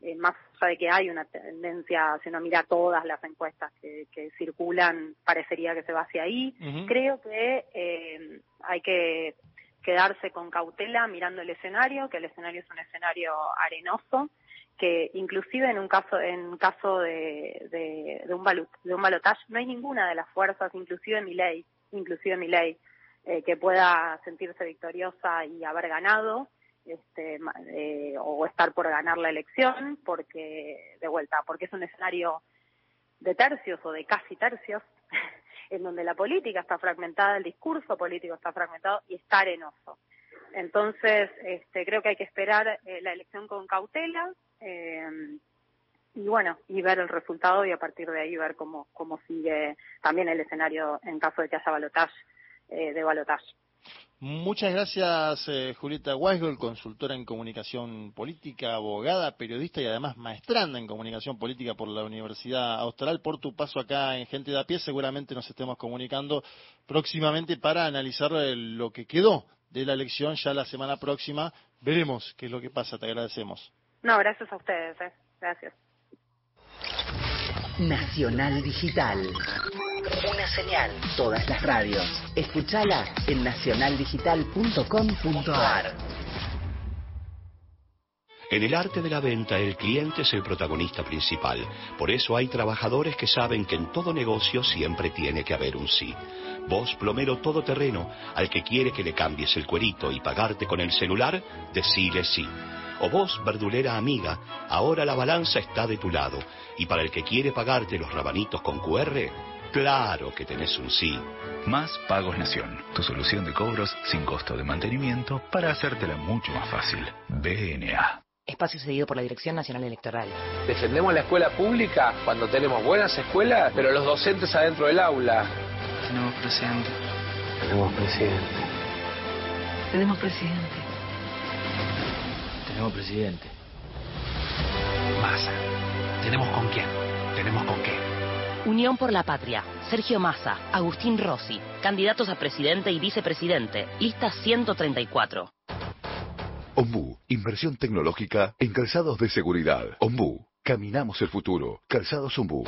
eh, más allá de que hay una tendencia, si uno mira todas las encuestas que, que circulan, parecería que se va hacia ahí. Creo que eh, hay que quedarse con cautela mirando el escenario, que el escenario es un escenario arenoso, que inclusive en un caso en caso de, de, de un balut, de un balotaje no hay ninguna de las fuerzas, inclusive mi ley, inclusive mi ley, eh, que pueda sentirse victoriosa y haber ganado este, eh, o estar por ganar la elección, porque de vuelta, porque es un escenario de tercios o de casi tercios, en donde la política está fragmentada, el discurso político está fragmentado y está arenoso. Entonces, este, creo que hay que esperar eh, la elección con cautela eh, y bueno, y ver el resultado y a partir de ahí ver cómo, cómo sigue también el escenario en caso de que haya balotaje, eh, de balotaje. Muchas gracias, eh, Julieta Weisgold, consultora en comunicación política, abogada, periodista y además maestranda en comunicación política por la Universidad Austral, por tu paso acá en Gente de a Pie. Seguramente nos estemos comunicando próximamente para analizar eh, lo que quedó de la elección ya la semana próxima. Veremos qué es lo que pasa. Te agradecemos. No, gracias a ustedes, eh. gracias. Nacional Digital. Una señal. Todas las radios. Escuchala en nacionaldigital.com.ar. En el arte de la venta el cliente es el protagonista principal. Por eso hay trabajadores que saben que en todo negocio siempre tiene que haber un sí. Vos, plomero todoterreno, al que quiere que le cambies el cuerito y pagarte con el celular, decile sí. O vos, verdulera amiga, ahora la balanza está de tu lado. Y para el que quiere pagarte los rabanitos con QR, claro que tenés un sí. Más Pagos Nación, tu solución de cobros sin costo de mantenimiento para hacértela mucho más fácil. BNA. Espacio cedido por la Dirección Nacional Electoral. Defendemos la escuela pública cuando tenemos buenas escuelas, pero los docentes adentro del aula. Tenemos presidente. Tenemos presidente. Tenemos presidente. Tenemos presidente. Massa. ¿Tenemos con quién? ¿Tenemos con qué? Unión por la Patria. Sergio Massa, Agustín Rossi, candidatos a presidente y vicepresidente. Lista 134. Ombú, inversión tecnológica en calzados de seguridad. Ombú, caminamos el futuro. Calzados Ombú,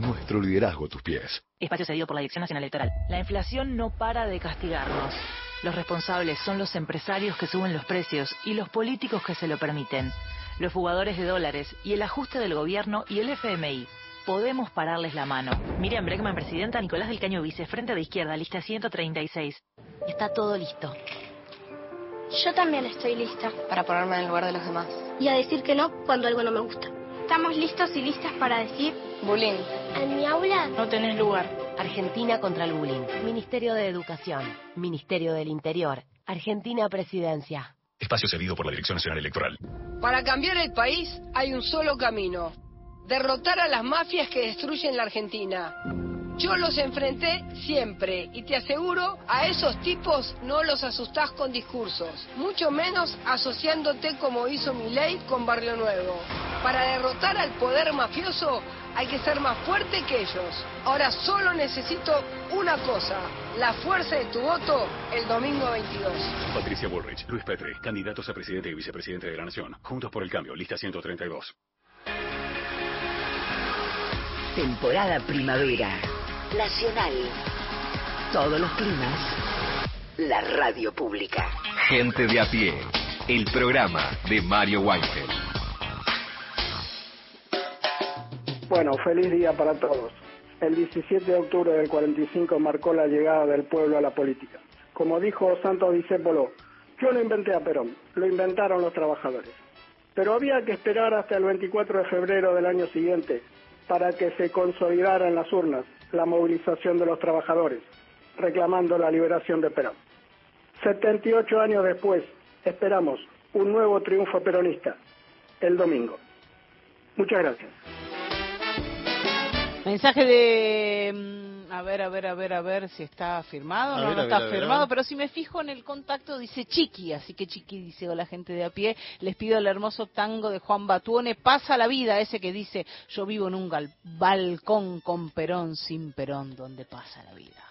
nuestro liderazgo a tus pies. Espacio cedido por la Dirección Nacional Electoral. La inflación no para de castigarnos. Los responsables son los empresarios que suben los precios y los políticos que se lo permiten. Los jugadores de dólares y el ajuste del gobierno y el FMI. Podemos pararles la mano. Miriam Bregman, presidenta, Nicolás del Caño Vice, Frente de Izquierda, lista 136. Está todo listo. Yo también estoy lista. Para ponerme en el lugar de los demás. Y a decir que no cuando algo no me gusta. Estamos listos y listas para decir... Bullying. En mi aula... No tenés lugar. Argentina contra el bullying. Ministerio de Educación. Ministerio del Interior. Argentina Presidencia. Espacio cedido por la Dirección Nacional Electoral. Para cambiar el país hay un solo camino. Derrotar a las mafias que destruyen la Argentina. Yo los enfrenté siempre y te aseguro, a esos tipos no los asustás con discursos, mucho menos asociándote como hizo Milei con Barrio Nuevo. Para derrotar al poder mafioso hay que ser más fuerte que ellos. Ahora solo necesito una cosa, la fuerza de tu voto el domingo 22. Patricia Bullrich, Luis Petri, candidatos a presidente y vicepresidente de la Nación. Juntos por el cambio, lista 132. Temporada primavera. Nacional. Todos los climas. La radio pública. Gente de a pie. El programa de Mario Weinfeld. Bueno, feliz día para todos. El 17 de octubre del 45 marcó la llegada del pueblo a la política. Como dijo Santos Discépolo, yo no inventé a Perón, lo inventaron los trabajadores. Pero había que esperar hasta el 24 de febrero del año siguiente para que se consolidara en las urnas la movilización de los trabajadores, reclamando la liberación de Perón. 78 años después, esperamos un nuevo triunfo peronista, el domingo. Muchas gracias. Mensaje de... A ver, a ver, a ver, a ver si está firmado. A no, ver, no está ver, firmado, pero si me fijo en el contacto dice Chiqui, así que Chiqui dice, hola gente de a pie, les pido el hermoso tango de Juan Batuone, pasa la vida, ese que dice, yo vivo en un gal- balcón con Perón, sin Perón, donde pasa la vida.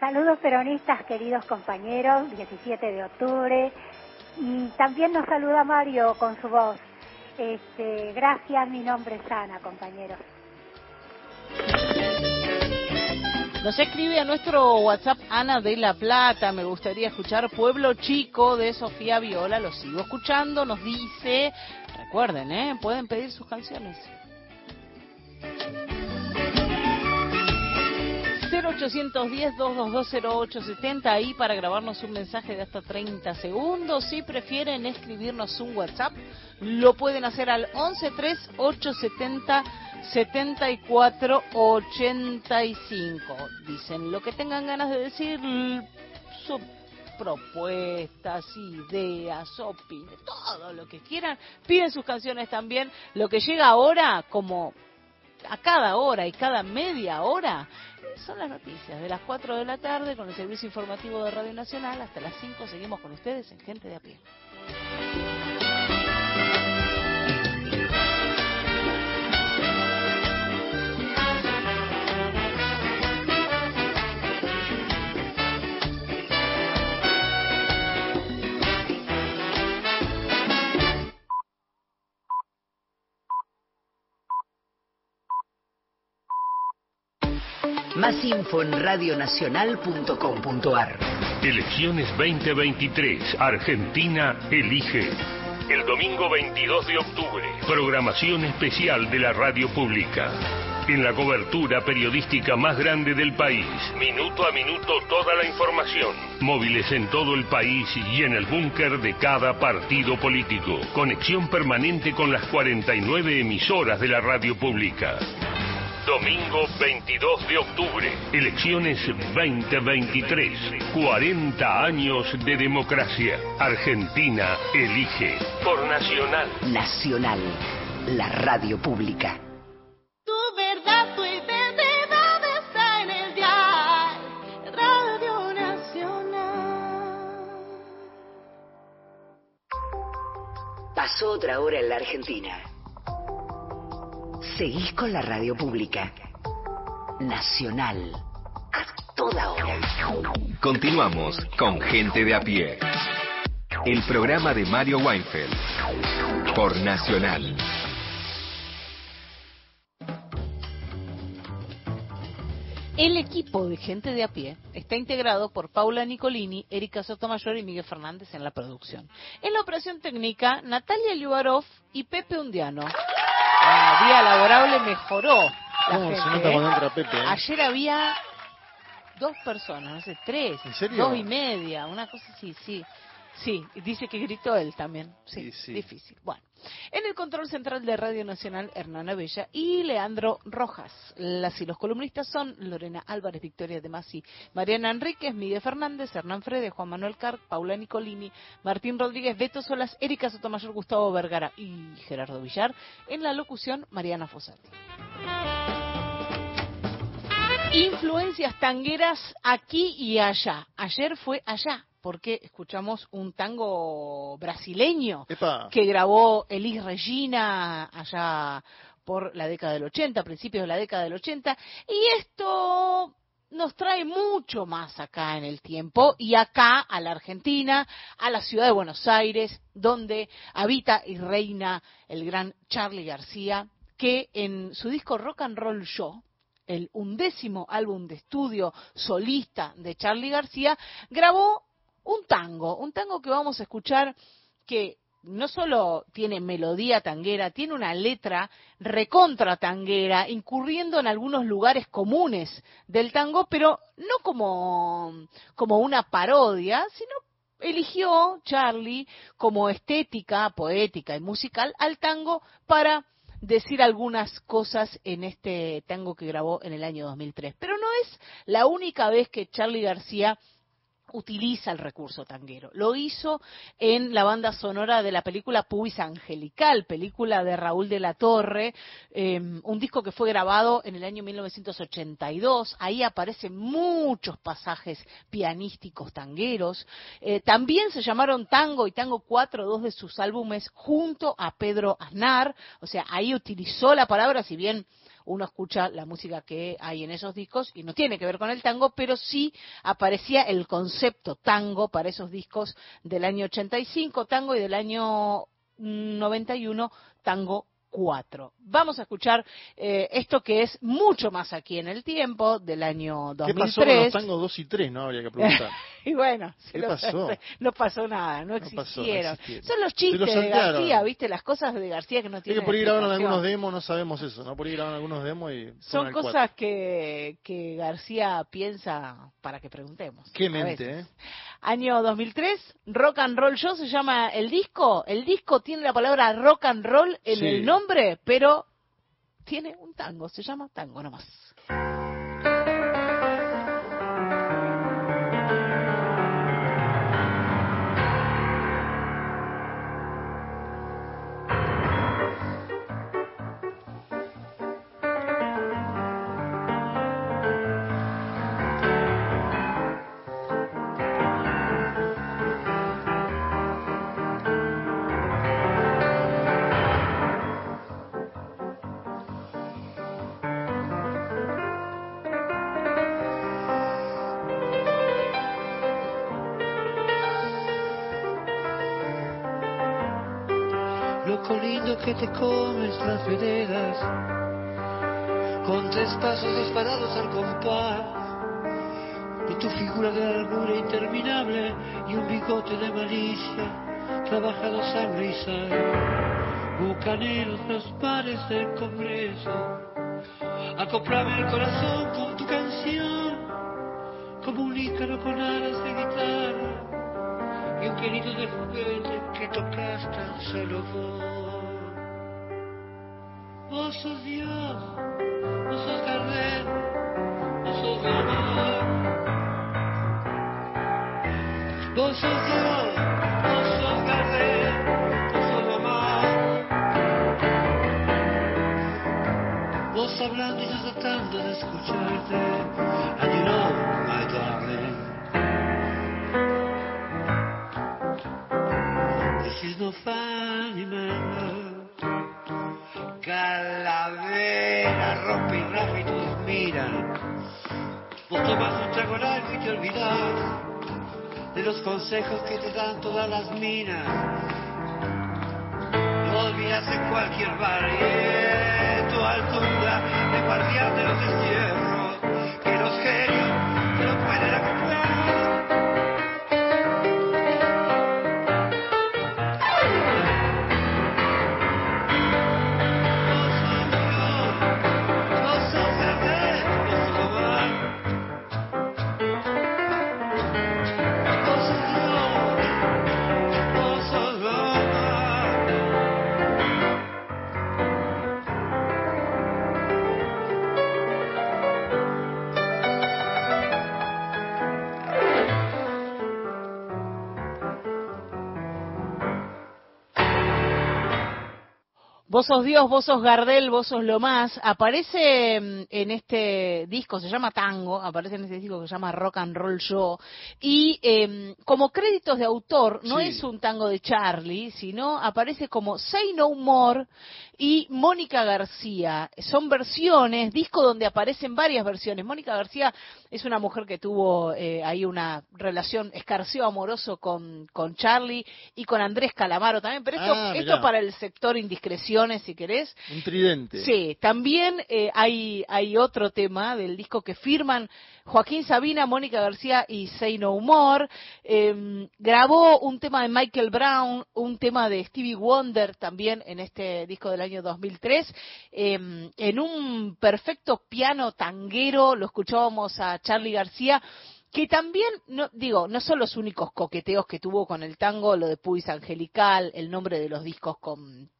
Saludos peronistas, queridos compañeros, 17 de octubre. Y también nos saluda Mario con su voz. Este, gracias, mi nombre es Ana, compañeros. Nos escribe a nuestro WhatsApp Ana de la Plata, me gustaría escuchar Pueblo Chico de Sofía Viola, lo sigo escuchando, nos dice, recuerden, ¿eh? pueden pedir sus canciones. 0810-222-0870 ahí para grabarnos un mensaje de hasta 30 segundos. Si prefieren escribirnos un WhatsApp, lo pueden hacer al 113-870-7485. Dicen lo que tengan ganas de decir, su propuestas, ideas, opinión, todo lo que quieran. Piden sus canciones también. Lo que llega ahora, como a cada hora y cada media hora, son las noticias. De las 4 de la tarde con el servicio informativo de Radio Nacional hasta las 5 seguimos con ustedes en Gente de a pie. Más info en radionacional.com.ar. Elecciones 2023. Argentina elige. El domingo 22 de octubre, programación especial de la radio pública. En la cobertura periodística más grande del país, minuto a minuto toda la información. Móviles en todo el país y en el búnker de cada partido político. Conexión permanente con las 49 emisoras de la radio pública. Domingo 22 de octubre, elecciones 2023, 40 años de democracia. Argentina elige por Nacional. Nacional, la radio pública. Tu verdad, tu identidad está en el dial Radio Nacional. Pasó otra hora en la Argentina. Seguís con la radio pública. Nacional. A toda hora. Continuamos con Gente de a pie. El programa de Mario Weinfeld. Por Nacional. El equipo de gente de a pie está integrado por Paula Nicolini, Erika Sotomayor y Miguel Fernández en la producción. En la operación técnica, Natalia Liubarov y Pepe Undiano. El día laborable mejoró. la ¿Cómo se gente, nota ¿eh? cuando entra Pepe? eh? Ayer había dos personas, no sé, tres, ¿En serio? dos y media, una cosa así, sí. Sí, dice que gritó él también. Sí, difícil. Bueno, en el control central de Radio Nacional, Hernán Bella y Leandro Rojas. Las y los columnistas son Lorena Álvarez, Victoria de Masi, Mariana Enríquez, Miguel Fernández, Hernán Frede, Juan Manuel Carr, Paula Nicolini, Martín Rodríguez, Beto Solas, Erika Sotomayor, Gustavo Vergara y Gerardo Villar. En la locución, Mariana Fossati. Influencias tangueras aquí y allá. Ayer fue allá, porque escuchamos un tango brasileño Epa. que grabó Elis Regina allá por la década del 80, principios de la década del 80, y esto nos trae mucho más acá en el tiempo y acá a la Argentina, a la ciudad de Buenos Aires, donde habita y reina el gran Charlie García, que en su disco Rock and Roll Show, el undécimo álbum de estudio solista de Charlie García, grabó un tango, un tango que vamos a escuchar que no solo tiene melodía tanguera, tiene una letra recontra tanguera, incurriendo en algunos lugares comunes del tango, pero no como, como una parodia, sino eligió Charlie como estética, poética y musical al tango para decir algunas cosas en este tango que grabó en el año 2003. Pero no es la única vez que Charlie García utiliza el recurso tanguero. Lo hizo en la banda sonora de la película Pubis Angelical, película de Raúl de la Torre, eh, un disco que fue grabado en el año 1982. Ahí aparecen muchos pasajes pianísticos tangueros. Eh, también se llamaron Tango y Tango 4, dos de sus álbumes, junto a Pedro Aznar. O sea, ahí utilizó la palabra, si bien uno escucha la música que hay en esos discos y no tiene que ver con el tango, pero sí aparecía el concepto tango para esos discos del año 85, tango, y del año 91, tango 4. Vamos a escuchar eh, esto que es mucho más aquí en el tiempo, del año 2003. ¿Qué pasó con los tangos 2 y 3? No habría que preguntar. y bueno, ¿Qué pasó? no pasó nada, no No pasó, no existieron. Son los chistes los de. García, ¿viste? Las cosas de García que no Es tienen que por ahí grabaron algunos demos, no sabemos eso, ¿no? Por ahí grabaron algunos demos y... Son cosas que, que García piensa para que preguntemos. Qué mente. ¿eh? Año 2003, Rock and Roll Show se llama el disco. El disco tiene la palabra rock and roll en Sí. el nombre, pero tiene un tango, se llama tango nomás. Te comes las veredas con tres pasos disparados al compás de tu figura de largura interminable y un bigote de malicia trabajados a brisa bucaneros los bares del Congreso acoplame el corazón con tu canción como un ícaro con alas de guitarra y un querido de juguete que tocas tan solo vos. Sos Dios, vos sos Gardel, vos sos Gardel. Vos sos Dios, vos sos Gardel, vos sos mamá. Vos hablando y yo tratando de escucharte. Vos tomás un trago largo y te olvidás de los consejos que te dan todas las minas. Lo olvidas en cualquier bar tu altura de guardián los destierros Vos sos Dios, vos sos Gardel, vos sos lo más. Aparece mm, en este disco, se llama Tango, aparece en este disco que se llama Rock and Roll Show. Y em, como créditos de autor, no Sí. es un tango de Charlie, sino aparece como Say No More y Mónica García. Son versiones, disco donde aparecen varias versiones. Mónica García es una mujer que tuvo eh, ahí una relación escarceo amoroso con, con Charlie y con Andrés Calamaro también. Pero esto, Ah, esto para el sector indiscreción canciones, si querés. Un tridente. Sí, también eh, hay, hay otro tema del disco que firman Joaquín Sabina, Mónica García y Say No More. Eh, grabó un tema de Michael Brown, un tema de Stevie Wonder también en este disco del año 2003. Eh, en un perfecto piano tanguero lo escuchábamos a Charlie García que también, no, digo, no son los únicos coqueteos que tuvo con el tango, lo de Puis Angelical, el nombre de los discos con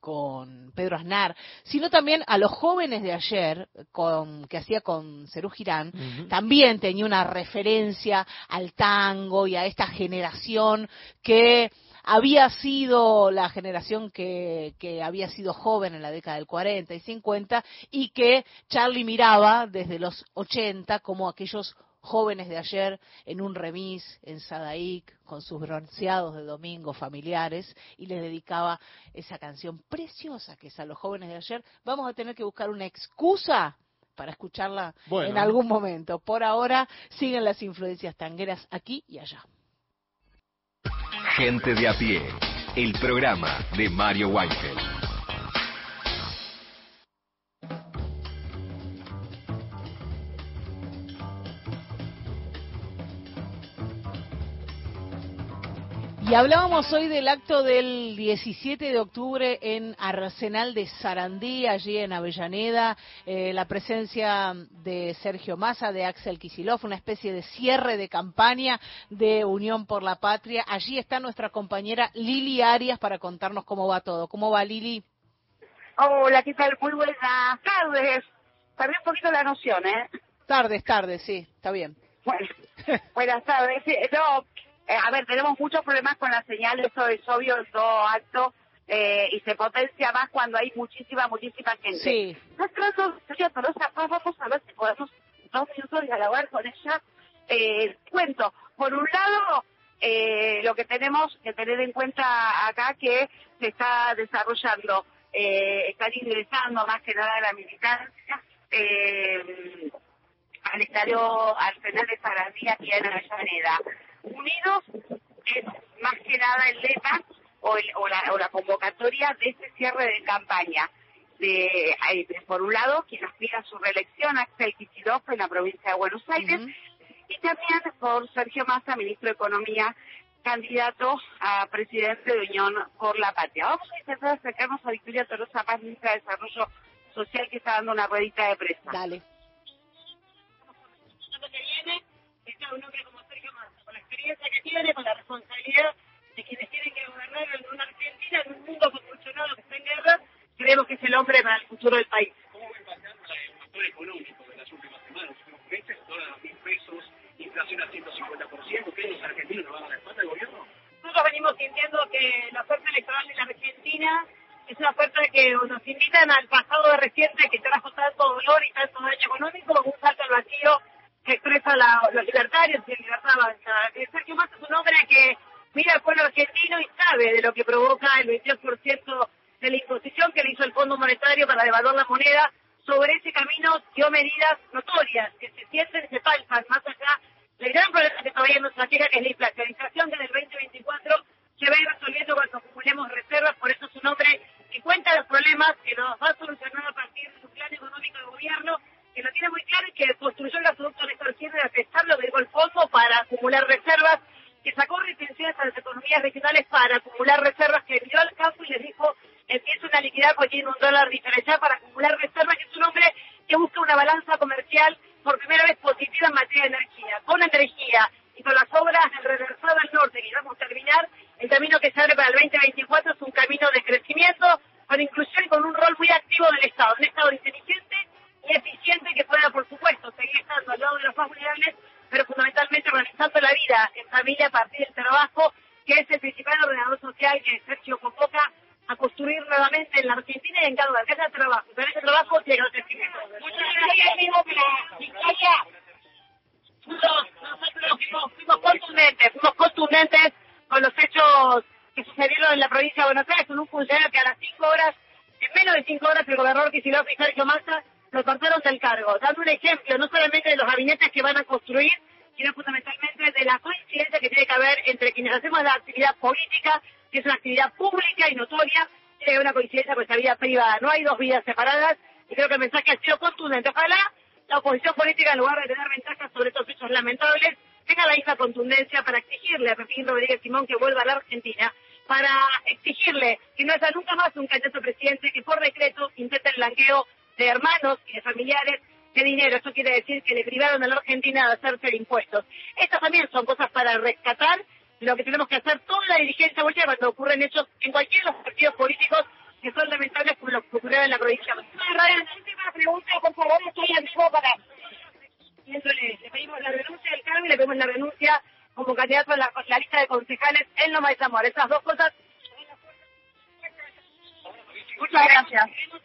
con Pedro Aznar, sino también a los jóvenes de ayer, con, que hacía con Cerú Girán, también tenía una referencia al tango y a esta generación que había sido la generación que, que había sido joven en la década del 40 y 50 y que Charlie miraba desde los 80 como aquellos jóvenes de ayer en un remis en Sadaic con sus bronceados de domingo familiares y les dedicaba esa canción preciosa que es a los jóvenes de ayer. Vamos a tener que buscar una excusa para escucharla Bueno. en algún momento. Por ahora siguen las influencias tangueras aquí y allá. Gente de a pie, el programa de Mario Weinfeld. Y hablábamos hoy del acto del 17 de octubre en Arsenal de Sarandí, allí en Avellaneda, eh, la presencia de Sergio Massa, de Axel Kisilov, una especie de cierre de campaña de Unión por la Patria. Allí está nuestra compañera Lili Arias para contarnos cómo va todo. ¿Cómo va Lili? Hola, ¿qué tal? Muy buenas tardes. Perdí un poquito la noción, ¿eh? Tardes, tardes, sí, está bien. Bueno, buenas tardes. Sí, no, eh, a ver, tenemos muchos problemas con la señal, eso es obvio todo acto, eh, y se potencia más cuando hay muchísima, muchísima gente. Sí. Nuestra Sofía Tolosa Paz, vamos a ver si podemos dos minutos dialogar con ella. Eh, cuento, por un lado, eh, lo que tenemos que tener en cuenta acá que se está desarrollando, eh, están ingresando más que nada la militancia eh, al estadio Arsenal de Sarandí aquí en Avellaneda. Unidos es más que nada el lema o, el- o la, o la convocatoria de este cierre de campaña. De, eh, de, por un lado, quien aspira a su reelección, Axel Kicillof, en la provincia de Buenos Aires, y también por Sergio Massa, ministro de Economía, candidato a presidente de Unión por la Patria. Vamos a intentar acercarnos a Victoria Tolosa Paz, ministra de Desarrollo Social, que está dando una ruedita de prensa. Dale. que viene, está un hombre como hombre para el futuro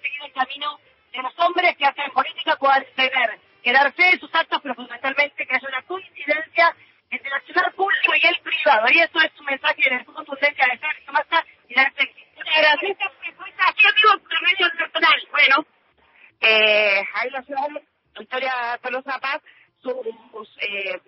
seguido el camino de los hombres que hacen política puedan tener que dar fe de sus actos, pero fundamentalmente que haya una coincidencia entre el accionar público y el privado. Y eso es un mensaje de contundencia de Sergio Massa y de este Muchas gracias. Aquí amigo medio personal. Bueno, eh, ahí la ciudad Victoria Tolosa Paz, sus eh,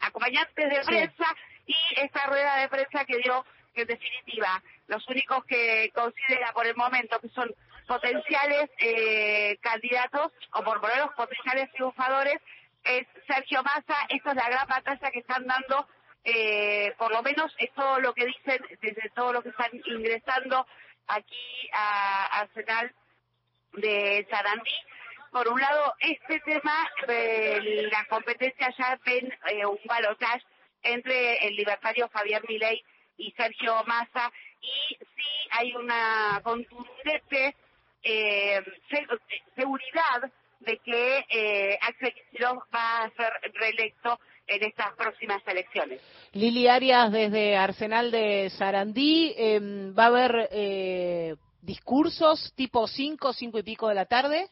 acompañantes de prensa y esta rueda de prensa que dio que en definitiva los únicos que considera por el momento que son potenciales eh, candidatos o por lo menos potenciales triunfadores es Sergio Massa. Esto es la gran batalla que están dando, eh, por lo menos es todo lo que dicen desde todo lo que están ingresando aquí a Arsenal de Sarandí. Por un lado, este tema de la ven eh, un balotaje entre el libertario Javier Milei y Sergio Massa y sí hay una contundente eh, seguridad de que eh, Axel Kicillof va a ser reelecto en estas próximas elecciones. Lili Arias desde Arsenal de Sarandí, em, ¿va a haber eh, discursos tipo 5, 5 y pico de la tarde?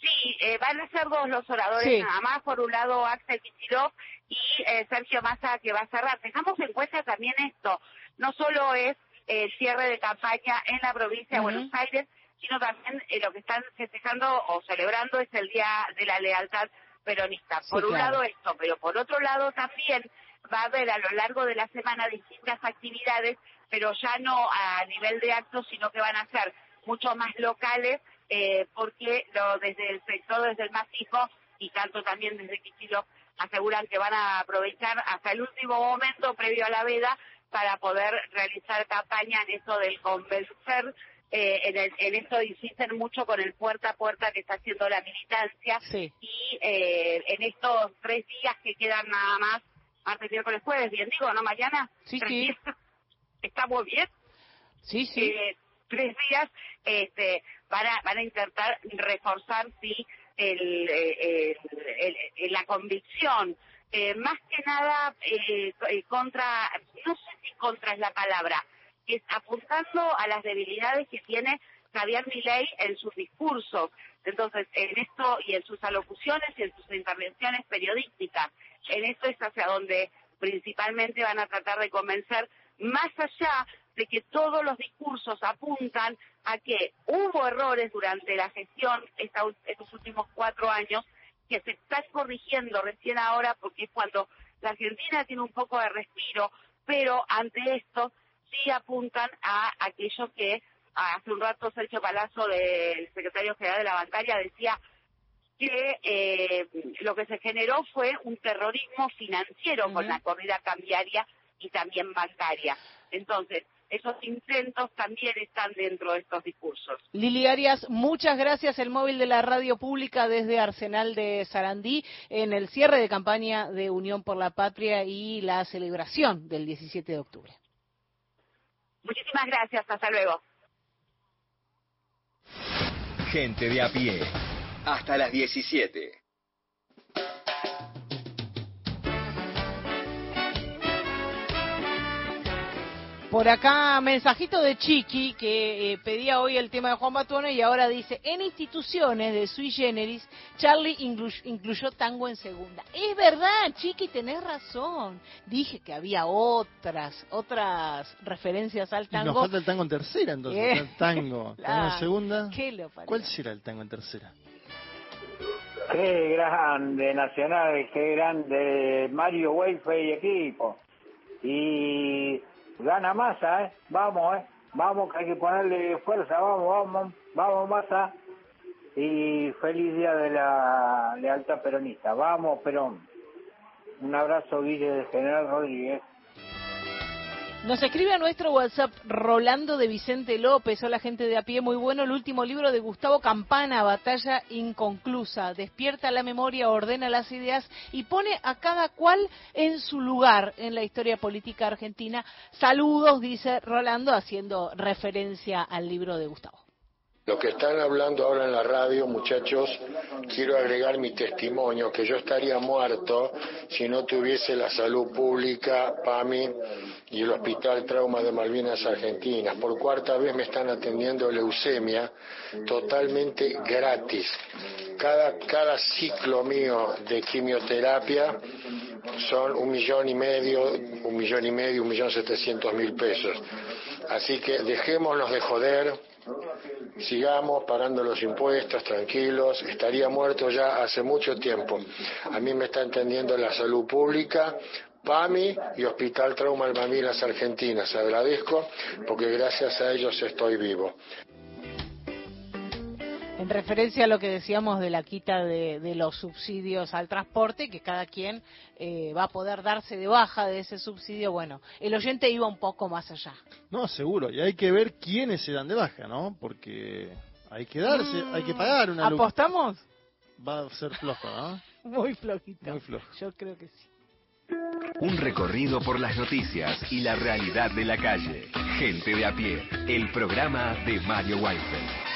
Sí, eh, van a ser dos los oradores nada más. Por un lado, Axel Kicillof y eh, Sergio Massa, que va a cerrar. Dejamos en cuenta también esto. No solo es el cierre de campaña en la provincia de Buenos Aires, sino también eh, lo que están festejando o celebrando es el Día de la Lealtad Peronista. Por un lado esto, pero por otro lado también va a haber a lo largo de la semana distintas actividades, pero ya no a nivel de actos, sino que van a ser mucho más locales, eh, porque lo, desde el sector, desde el macizo, y tanto también desde Quichilo, aseguran que van a aprovechar hasta el último momento previo a la veda para poder realizar campaña en eso del convencer eh, en, el, en esto insisten mucho con el puerta a puerta que está haciendo la militancia y eh, en estos tres días que quedan nada más, martes, miércoles, jueves, bien digo, ¿no, Mariana? Sí, tres sí. Días, ¿Está muy bien? Sí, sí. Eh, tres días este, van, a, van a intentar reforzar, sí, el, el, el, el la convicción, eh, más que nada eh, contra, no sé si contra es la palabra, es apuntando a las debilidades que tiene Javier Milei en sus discursos. Entonces, en esto y en sus alocuciones y en sus intervenciones periodísticas, en esto es hacia donde principalmente van a tratar de convencer, más allá de que todos los discursos apuntan a que hubo errores durante la gestión esta, estos últimos cuatro años que se están corrigiendo recién ahora porque es cuando la Argentina tiene un poco de respiro, pero ante esto sí apuntan a aquello que hace un rato Sergio Palazzo, del secretario general de la bancaria, decía que eh, lo que se generó fue un terrorismo financiero con la corrida cambiaria y también bancaria. Entonces, esos intentos también están dentro de estos discursos. Lili Arias, muchas gracias. El móvil de la radio pública desde Arsenal de Sarandí en el cierre de campaña de Unión por la Patria y la celebración del 17 de octubre. Muchísimas gracias. Hasta luego. Gente de a pie. Hasta las 17. Por acá, mensajito de Chiqui, que eh, pedía hoy el tema de Juan Batuone y ahora dice, en instituciones de Sui Generis, Charlie inclu- incluyó tango en segunda. Es verdad, Chiqui, tenés razón. Dije que había otras, otras referencias al Y nos tango. falta el tango en tercera, entonces. Eh. El tango. Tango en segunda. ¿Qué lo parió? ¿Cuál será el tango en tercera? Qué grande Nacional, qué grande Mario Weife y equipo. Y gana masa, ¿eh? Vamos, ¿eh? Vamos, que hay que ponerle fuerza, vamos, vamos, vamos, masa. Y feliz día de la lealtad peronista. Vamos, Perón. Un abrazo, Guille de General Rodríguez. Nos escribe a nuestro WhatsApp Rolando de Vicente López, hola gente de a pie, muy bueno el último libro de Gustavo Campana, Batalla Inconclusa, despierta la memoria, ordena las ideas y pone a cada cual en su lugar en la historia política argentina. Saludos, dice Rolando, haciendo referencia al libro de Gustavo. Lo que están hablando ahora en la radio, muchachos, quiero agregar mi testimonio, que yo estaría muerto si no tuviese la salud pública, PAMI y el Hospital Trauma de Malvinas Argentinas. Por cuarta vez me están atendiendo leucemia totalmente gratis. Cada, cada ciclo mío de quimioterapia son un millón y medio, un millón y medio, un millón setecientos mil pesos. Así que dejémonos de joder, sigamos pagando los impuestos tranquilos, estaría muerto ya hace mucho tiempo. A mí me está entendiendo la salud pública, PAMI y Hospital Trauma Malvinas Argentinas. Agradezco porque gracias a ellos estoy vivo. En referencia a lo que decíamos de la quita de, de los subsidios al transporte, que cada quien eh, va a poder darse de baja de ese subsidio, bueno, el oyente iba un poco más allá. No, seguro, y hay que ver quiénes se dan de baja, ¿no? Porque hay que darse, hay que pagar una. ¿Apostamos? Va a ser flojo, ¿no? Muy flojito. Muy flojo. Yo creo que sí. Un recorrido por las noticias y la realidad de la calle. Gente de a pie. El programa de Mario Weinfeld.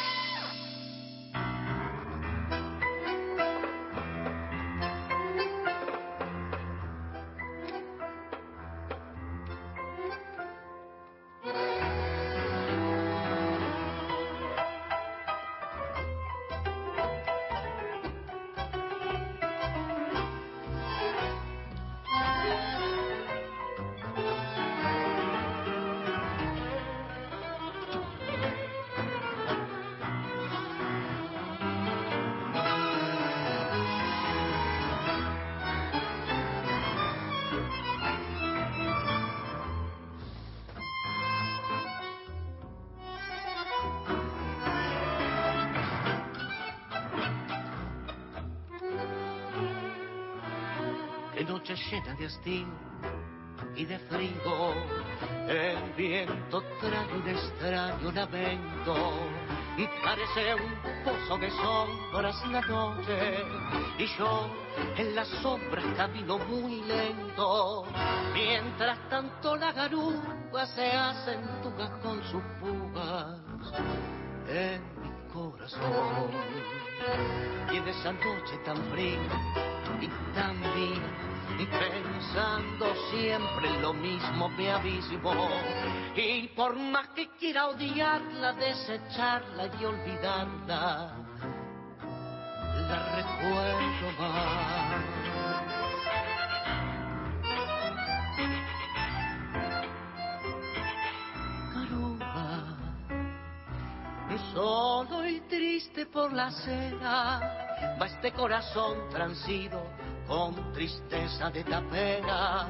Camino muy lento, mientras tanto la garúa se acentuga con sus pugas en mi corazón. Y en esa noche tan fría y también pensando siempre en lo mismo me abismo y por más que quiera odiarla, desecharla y olvidarla, la recuerdo más. Solo y triste por la acera va este corazón transido con tristeza de tapera,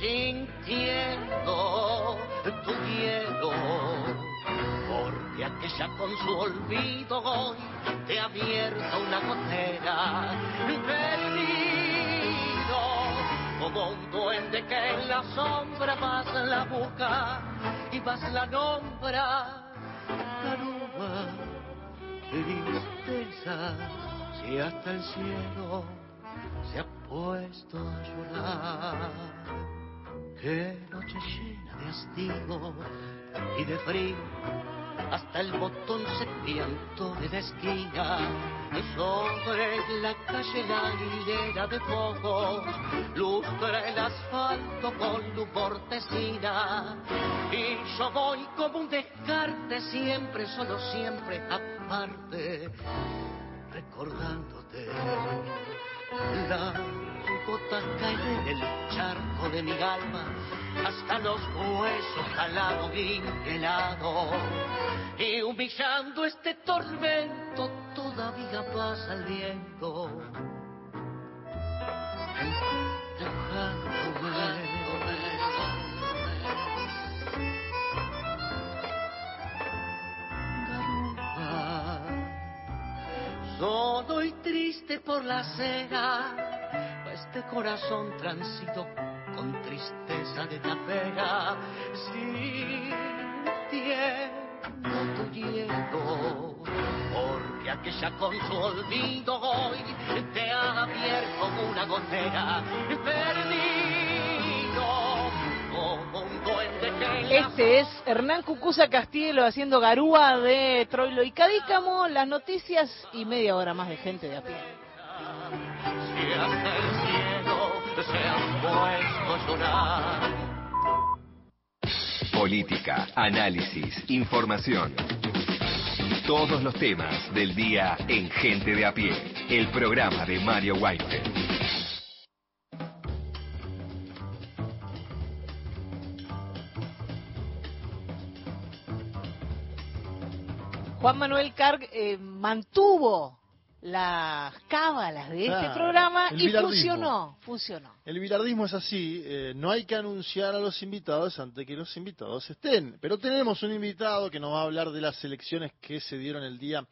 sintiendo tu hielo, porque aquella con su olvido hoy te ha abierto una gotera, perdido, como un duende que en la sombra vas la busca y vas la nombra, tristeza si hasta el cielo se ha puesto a llorar. Qué noche llena de hastío y de frío, hasta el botón se piantó de la esquina. Sobre la calle la hilera de focos lustra el asfalto con luz mortecina. Y yo voy como un descarte siempre, solo siempre aparte recordándote. Las gota caeré en el charco de mi alma hasta los huesos jalado y helado. Y humillando este tormento todavía pasa el viento. Empujándome. Solo y triste por la cera este corazón transito con tristeza de tapera, sintiendo tu hielo, porque aquella con su olvido hoy te ha abierto una gotera, perdido Este es Hernán Cucuza Castillo haciendo garúa de Troilo y Cadícamo, las noticias y media hora más de gente de a pie. Política, análisis, información. Todos los temas del día en Gente de a pie. El programa de Mario White. Juan Manuel Carg eh, mantuvo las cábalas de este programa y bilardismo. funcionó, funcionó. El bilardismo es así, eh, no hay que anunciar a los invitados antes que los invitados estén. Pero tenemos un invitado que nos va a hablar de las elecciones que se dieron el día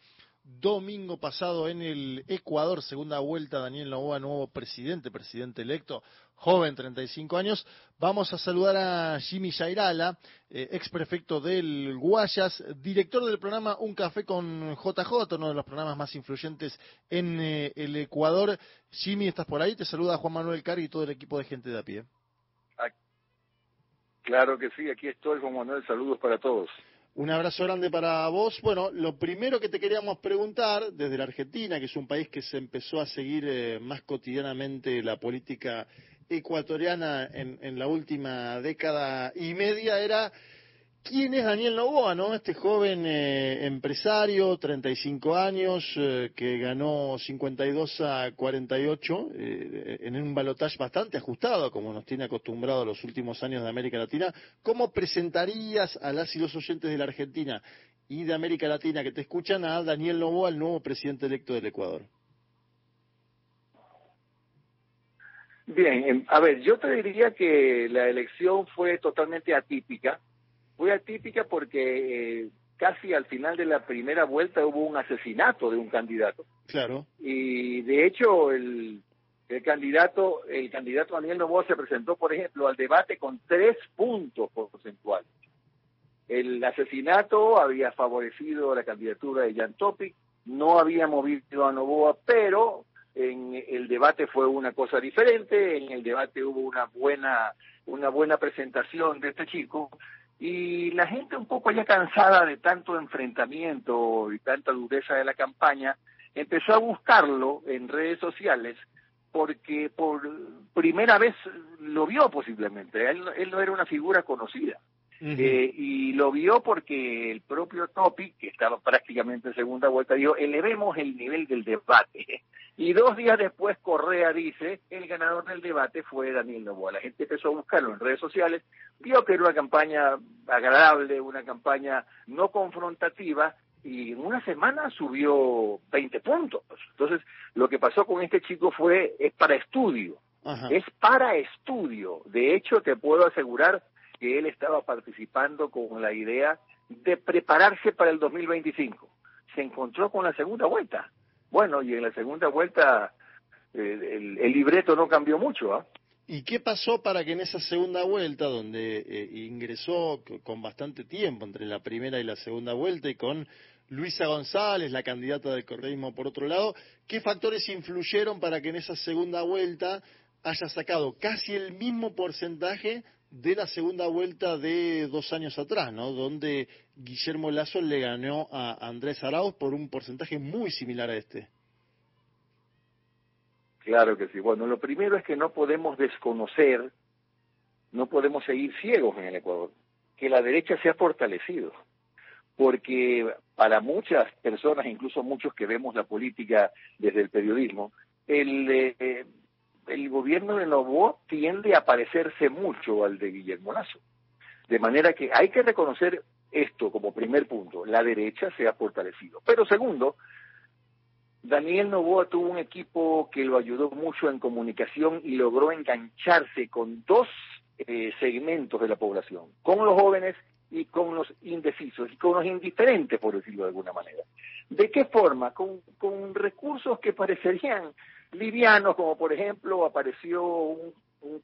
domingo pasado en el Ecuador, segunda vuelta, Daniel Novoa, nuevo presidente, presidente electo, joven, 35 años. Vamos a saludar a Jimmy Yairala, eh, ex prefecto del Guayas, director del programa Un Café con JJ, uno de los programas más influyentes en eh, el Ecuador. Jimmy, ¿estás por ahí? Te saluda Juan Manuel Cari y todo el equipo de gente de a pie. Claro que sí, aquí estoy, Juan Manuel. Saludos para todos. Un abrazo grande para vos. Bueno, lo primero que te queríamos preguntar, desde la Argentina, que es un país que se empezó a seguir eh, más cotidianamente la política ecuatoriana en, en la última década y media, era quién es Daniel Novoa, ¿no? Este joven eh, empresario, 35 años, eh, que ganó 52 a 48 eh, en un balotaje bastante ajustado, como nos tiene acostumbrado los últimos años de América Latina. ¿Cómo presentarías a las y los oyentes de la Argentina y de América Latina que te escuchan a Daniel Novoa, el nuevo presidente electo del Ecuador? Bien, em, a ver, yo te diría que la elección fue totalmente atípica. Fue atípica porque eh, casi al final de la primera vuelta hubo un asesinato de un candidato. Claro. Y de hecho el, el candidato, el candidato Daniel Novoa se presentó, por ejemplo, al debate con tres puntos porcentuales. El asesinato había favorecido la candidatura de Jan Topic, no había movido a Novoa, pero en el debate fue una cosa diferente, en el debate hubo una buena, una buena presentación de este chico, y la gente un poco ya cansada de tanto enfrentamiento y tanta dureza de la campaña, empezó a buscarlo en redes sociales porque por primera vez lo vio posiblemente, él, él no era una figura conocida. Eh, y lo vio porque el propio Topic, que estaba prácticamente en segunda vuelta, dijo, elevemos el nivel del debate. Y dos días después Correa dice, el ganador del debate fue Daniel Novoa. La gente empezó a buscarlo en redes sociales, vio que era una campaña agradable, una campaña no confrontativa, y en una semana subió 20 puntos. Entonces, lo que pasó con este chico fue, es para estudio. Es para estudio. De hecho, te puedo asegurar que él estaba participando con la idea de prepararse para el 2025. Se encontró con la segunda vuelta. Bueno, y en la segunda vuelta eh, el, el libreto no cambió mucho, ¿ah? ¿Y qué pasó para que en esa segunda vuelta, donde eh, ingresó con bastante tiempo entre la primera y la segunda vuelta y con Luisa González, la candidata del correísmo por otro lado, qué factores influyeron para que en esa segunda vuelta haya sacado casi el mismo porcentaje de la segunda vuelta de dos años atrás, ¿no? Donde Guillermo Lazo le ganó a Andrés Arauz por un porcentaje muy similar a este. Claro que sí. Bueno, lo primero es que no podemos desconocer, no podemos seguir ciegos en el Ecuador, que la derecha se ha fortalecido. Porque para muchas personas, incluso muchos que vemos la política desde el periodismo, el, eh, el gobierno de Novoa tiende a parecerse mucho al de Guillermo Lazo. De manera que hay que reconocer esto como primer punto, la derecha se ha fortalecido. Pero segundo, Daniel Novoa tuvo un equipo que lo ayudó mucho en comunicación y logró engancharse con dos eh, segmentos de la población, con los jóvenes y con los indecisos y con los indiferentes, por decirlo de alguna manera. ¿De qué forma? Con, con recursos que parecerían livianos, como por ejemplo apareció un,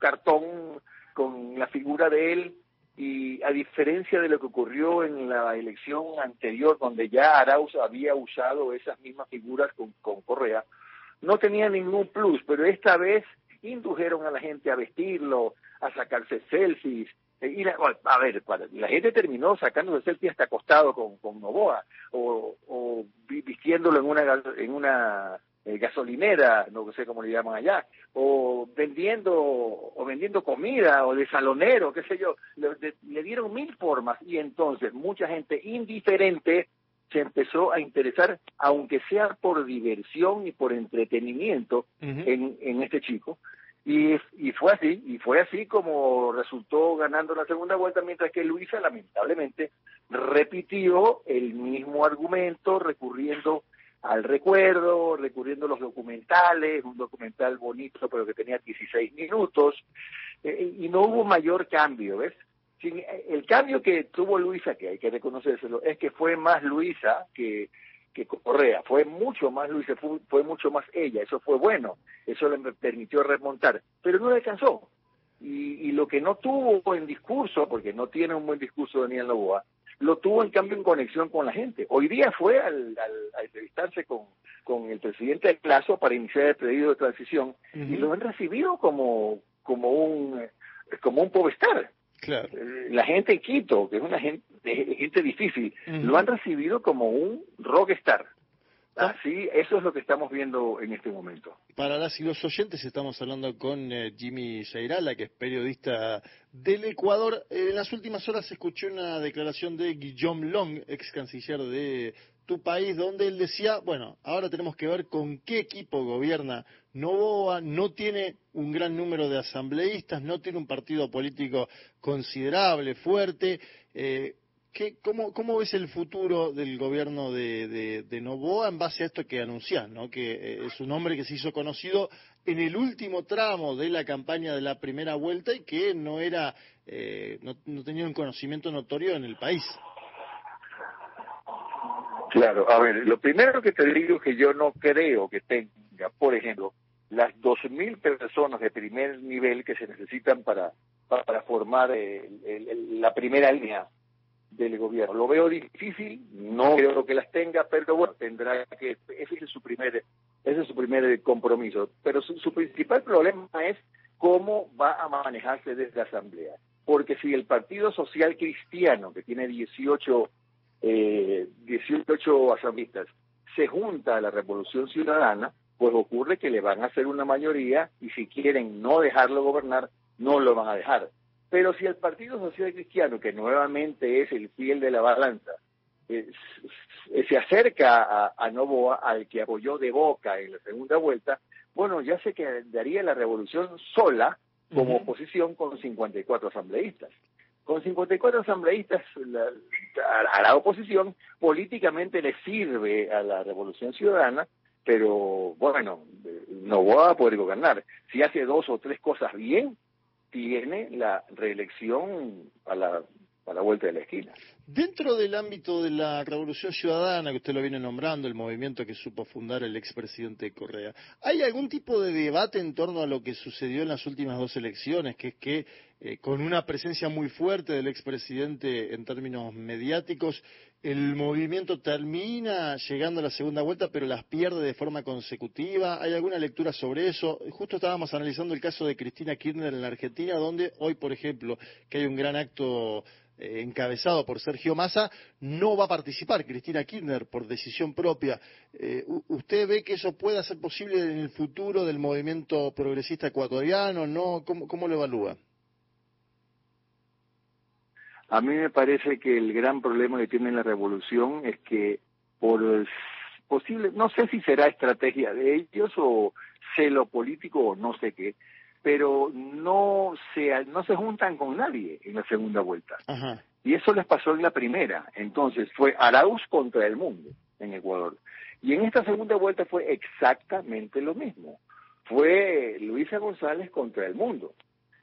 cartón con la figura de él y a diferencia de lo que ocurrió en la elección anterior, donde ya Arauz había usado esas mismas figuras con, con Correa, no tenía ningún plus, pero esta vez indujeron a la gente a vestirlo, a sacarse selfies. Eh, Y la, a ver, la gente terminó sacándose selfies hasta acostado con, con Novoa o, o vi- vistiéndolo en una en una eh, gasolinera, no sé cómo le llaman allá, o vendiendo o vendiendo comida o de salonero, qué sé yo, le, de- le dieron mil formas y entonces mucha gente indiferente se empezó a interesar, aunque sea por diversión y por entretenimiento, en, en este chico. Y, y fue así, y fue así como resultó ganando la segunda vuelta, mientras que Luisa lamentablemente repitió el mismo argumento, recurriendo al recuerdo, recurriendo a los documentales, un documental bonito pero que tenía 16 minutos, eh, y no hubo mayor cambio, ¿ves? Sin- el cambio que tuvo Luisa, que hay que reconocérselo, es que fue más Luisa que, que Correa, fue mucho más Luisa, fue, fue mucho más ella, eso fue bueno, eso le permitió remontar, pero no le alcanzó. Y, y lo que no tuvo en discurso, porque no tiene un buen discurso Daniel Novoa, lo tuvo en cambio en conexión con la gente. Hoy día fue al, al, a entrevistarse con, con el presidente del Plazo para iniciar el pedido de transición y lo han recibido como, como un como un pobestar. Claro. Eh, La gente en Quito, que es una gente, gente difícil, lo han recibido como un rockstar. Así, eso es lo que estamos viendo en este momento. Para las y los oyentes estamos hablando con eh, Jimmy Jairala, que es periodista del Ecuador. Eh, en las últimas horas escuché una declaración de Guillaume Long, ex canciller de tu país, donde él decía, bueno, ahora tenemos que ver con qué equipo gobierna Novoa, no tiene un gran número de asambleístas, no tiene un partido político considerable, fuerte. Eh, ¿Qué, cómo, ¿Cómo ves el futuro del gobierno de, de, de Novoa en base a esto que anunciás, ¿no? que eh, es un hombre que se hizo conocido en el último tramo de la campaña de la primera vuelta y que no era eh, no, no tenía un conocimiento notorio en el país? Claro, a ver, lo primero que te digo es que yo no creo que tenga, por ejemplo, las 2.000 personas de primer nivel que se necesitan para, para formar el- el- la primera línea del gobierno. Lo veo difícil, no creo que las tenga, pero bueno, tendrá que, ese es su primer, ese es su primer compromiso. Pero su, su principal problema es cómo va a manejarse desde la Asamblea. Porque si el Partido Social Cristiano, que tiene 18 eh, 18 asambleístas, se junta a la Revolución Ciudadana, pues ocurre que le van a hacer una mayoría y si quieren no dejarlo gobernar, no lo van a dejar. Pero si el Partido Social Cristiano, que nuevamente es el fiel de la balanza, eh, se acerca a, a Novoa, al que apoyó de boca en la segunda vuelta, bueno, ya se quedaría la revolución sola como oposición con 54 asambleístas. Con 54 asambleístas la- a, a la oposición políticamente le sirve a la revolución ciudadana, pero bueno, no va a poder gobernar. Si hace dos o tres cosas bien, tiene la reelección a la, a la vuelta de la esquina. Dentro del ámbito de la Revolución Ciudadana, que usted lo viene nombrando, el movimiento que supo fundar el expresidente Correa, ¿hay algún tipo de debate en torno a lo que sucedió en las últimas dos elecciones, que es que eh, con una presencia muy fuerte del expresidente en términos mediáticos, el movimiento termina llegando a la segunda vuelta, pero las pierde de forma consecutiva? ¿Hay alguna lectura sobre eso? Justo estábamos analizando el caso de Cristina Kirchner en la Argentina, donde hoy, por ejemplo, que hay un gran acto eh, encabezado por Sergio Massa, no va a participar Cristina Kirchner por decisión propia. Eh, ¿Usted ve que eso pueda ser posible en el futuro del movimiento progresista ecuatoriano? ¿No? ¿Cómo, cómo lo evalúa? A mí me parece que el gran problema que tiene la revolución es que por posible, no sé si será estrategia de ellos o celo político o no sé qué, pero no se, no se juntan con nadie en la segunda vuelta. Ajá. Y eso les pasó en la primera. Entonces fue Arauz contra el mundo en Ecuador. Y en esta segunda vuelta fue exactamente lo mismo. Fue Luisa González contra el mundo.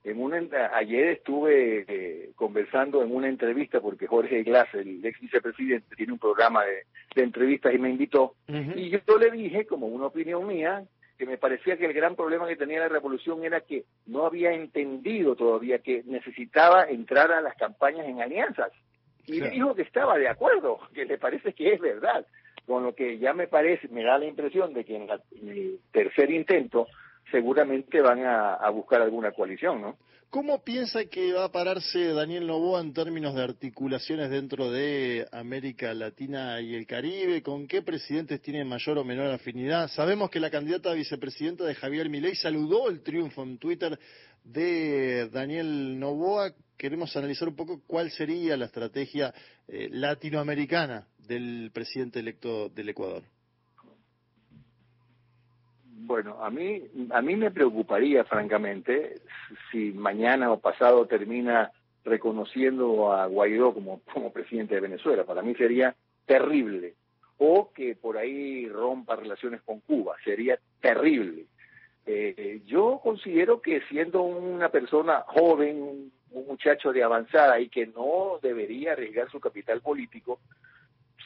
En una, ayer estuve eh, conversando en una entrevista porque Jorge Glass, el ex vicepresidente, tiene un programa de, de entrevistas y me invitó. Y yo, yo le dije, como una opinión mía, que me parecía que el gran problema que tenía la revolución era que no había entendido todavía que necesitaba entrar a las campañas en alianzas. Y Claro. dijo que estaba de acuerdo, que le parece que es verdad. Con lo que ya me parece, me da la impresión de que en, la- en el tercer intento seguramente van a, buscar alguna coalición, ¿no? ¿Cómo piensa que va a pararse Daniel Novoa en términos de articulaciones dentro de América Latina y el Caribe? ¿Con qué presidentes tiene mayor o menor afinidad? Sabemos que la candidata a vicepresidenta de Javier Milei saludó el triunfo en Twitter de Daniel Novoa. Queremos analizar un poco cuál sería la estrategia eh, latinoamericana del presidente electo del Ecuador. Bueno, a mí, a mí me preocuparía, francamente, si mañana o pasado termina reconociendo a Guaidó como, como presidente de Venezuela. Para mí sería terrible. O que por ahí rompa relaciones con Cuba. Sería terrible. Eh, yo considero que siendo una persona joven, un muchacho de avanzada y que no debería arriesgar su capital político,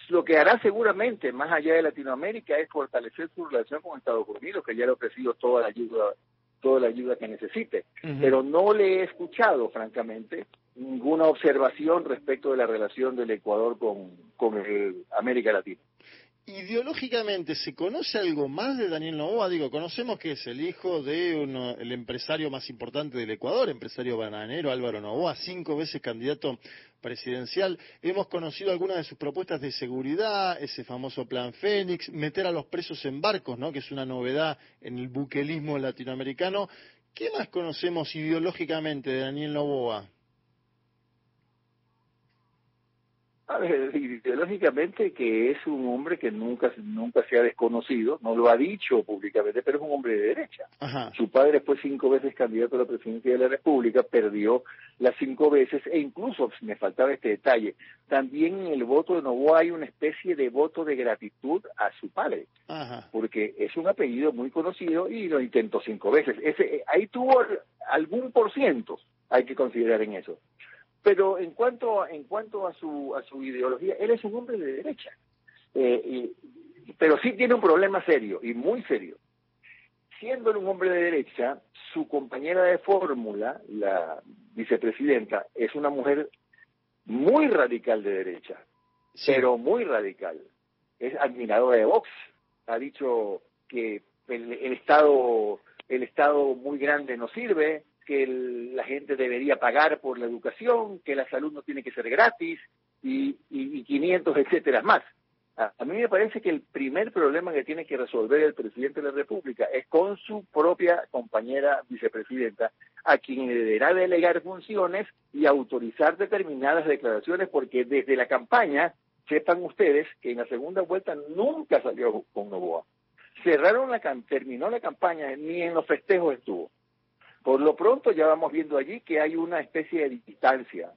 lo que hará seguramente, más allá de Latinoamérica, es fortalecer su relación con Estados Unidos, que ya le ha ofrecido toda la ayuda, toda la ayuda que necesite. Pero no le he escuchado, francamente, ninguna observación respecto de la relación del Ecuador con, con el América Latina. Ideológicamente, ¿se conoce algo más de Daniel Novoa? Digo, conocemos que es el hijo de uno, el empresario más importante del Ecuador, empresario bananero Álvaro Novoa, cinco veces candidato presidencial. Hemos conocido algunas de sus propuestas de seguridad, ese famoso plan Fénix, meter a los presos en barcos, ¿no? que es una novedad en el buquelismo latinoamericano. ¿Qué más conocemos ideológicamente de Daniel Novoa? A ver, ideológicamente que es un hombre que nunca, nunca se ha desconocido, no lo ha dicho públicamente, pero es un hombre de derecha. Ajá. Su padre fue cinco veces candidato a la presidencia de la República, perdió las cinco veces e incluso, me faltaba este detalle, también en el voto de Novoa hay una especie de voto de gratitud a su padre, Ajá. porque es un apellido muy conocido y lo intentó cinco veces. Ese, ahí tuvo algún por ciento, hay que considerar en eso. Pero en cuanto en cuanto a su a su ideología, él es un hombre de derecha, Eh, y- pero sí tiene un problema serio y muy serio. Siendo un hombre de derecha, su compañera de fórmula, la vicepresidenta, es una mujer muy radical de derecha, pero muy radical. Es admiradora de Vox. Ha dicho que el, el Estado el Estado muy grande no sirve, que la gente debería pagar por la educación, que la salud no tiene que ser gratis y, y, y 500 etcétera más. A, mí me parece que el primer problema que tiene que resolver el presidente de la República es con su propia compañera vicepresidenta, a quien deberá delegar funciones y autorizar determinadas declaraciones, porque desde la campaña, sepan ustedes que en la segunda vuelta nunca salió con Novoa. Cerraron la terminó la campaña, ni en los festejos estuvo. Por lo pronto ya vamos viendo allí que hay una especie de distancia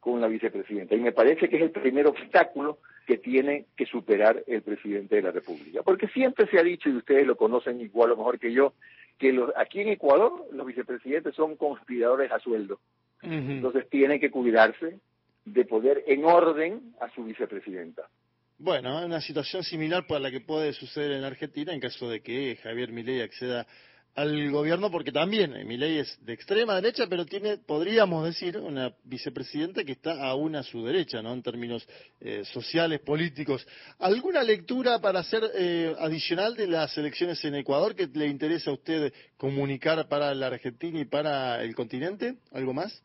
con la vicepresidenta y me parece que es el primer obstáculo que tiene que superar el presidente de la República. Porque siempre se ha dicho, y ustedes lo conocen igual o mejor que yo, que los, aquí en Ecuador los vicepresidentes son conspiradores a sueldo. Entonces tienen que cuidarse de poder en orden a su vicepresidenta. Bueno, una situación similar para la que puede suceder en Argentina en caso de que Javier Milei acceda al gobierno, porque también eh, Milei es de extrema derecha, pero tiene, podríamos decir, una vicepresidenta que está aún a su derecha, ¿no? En términos eh, sociales, políticos. ¿Alguna lectura para hacer eh, adicional de las elecciones en Ecuador que le interesa a usted comunicar para la Argentina y para el continente? ¿Algo más?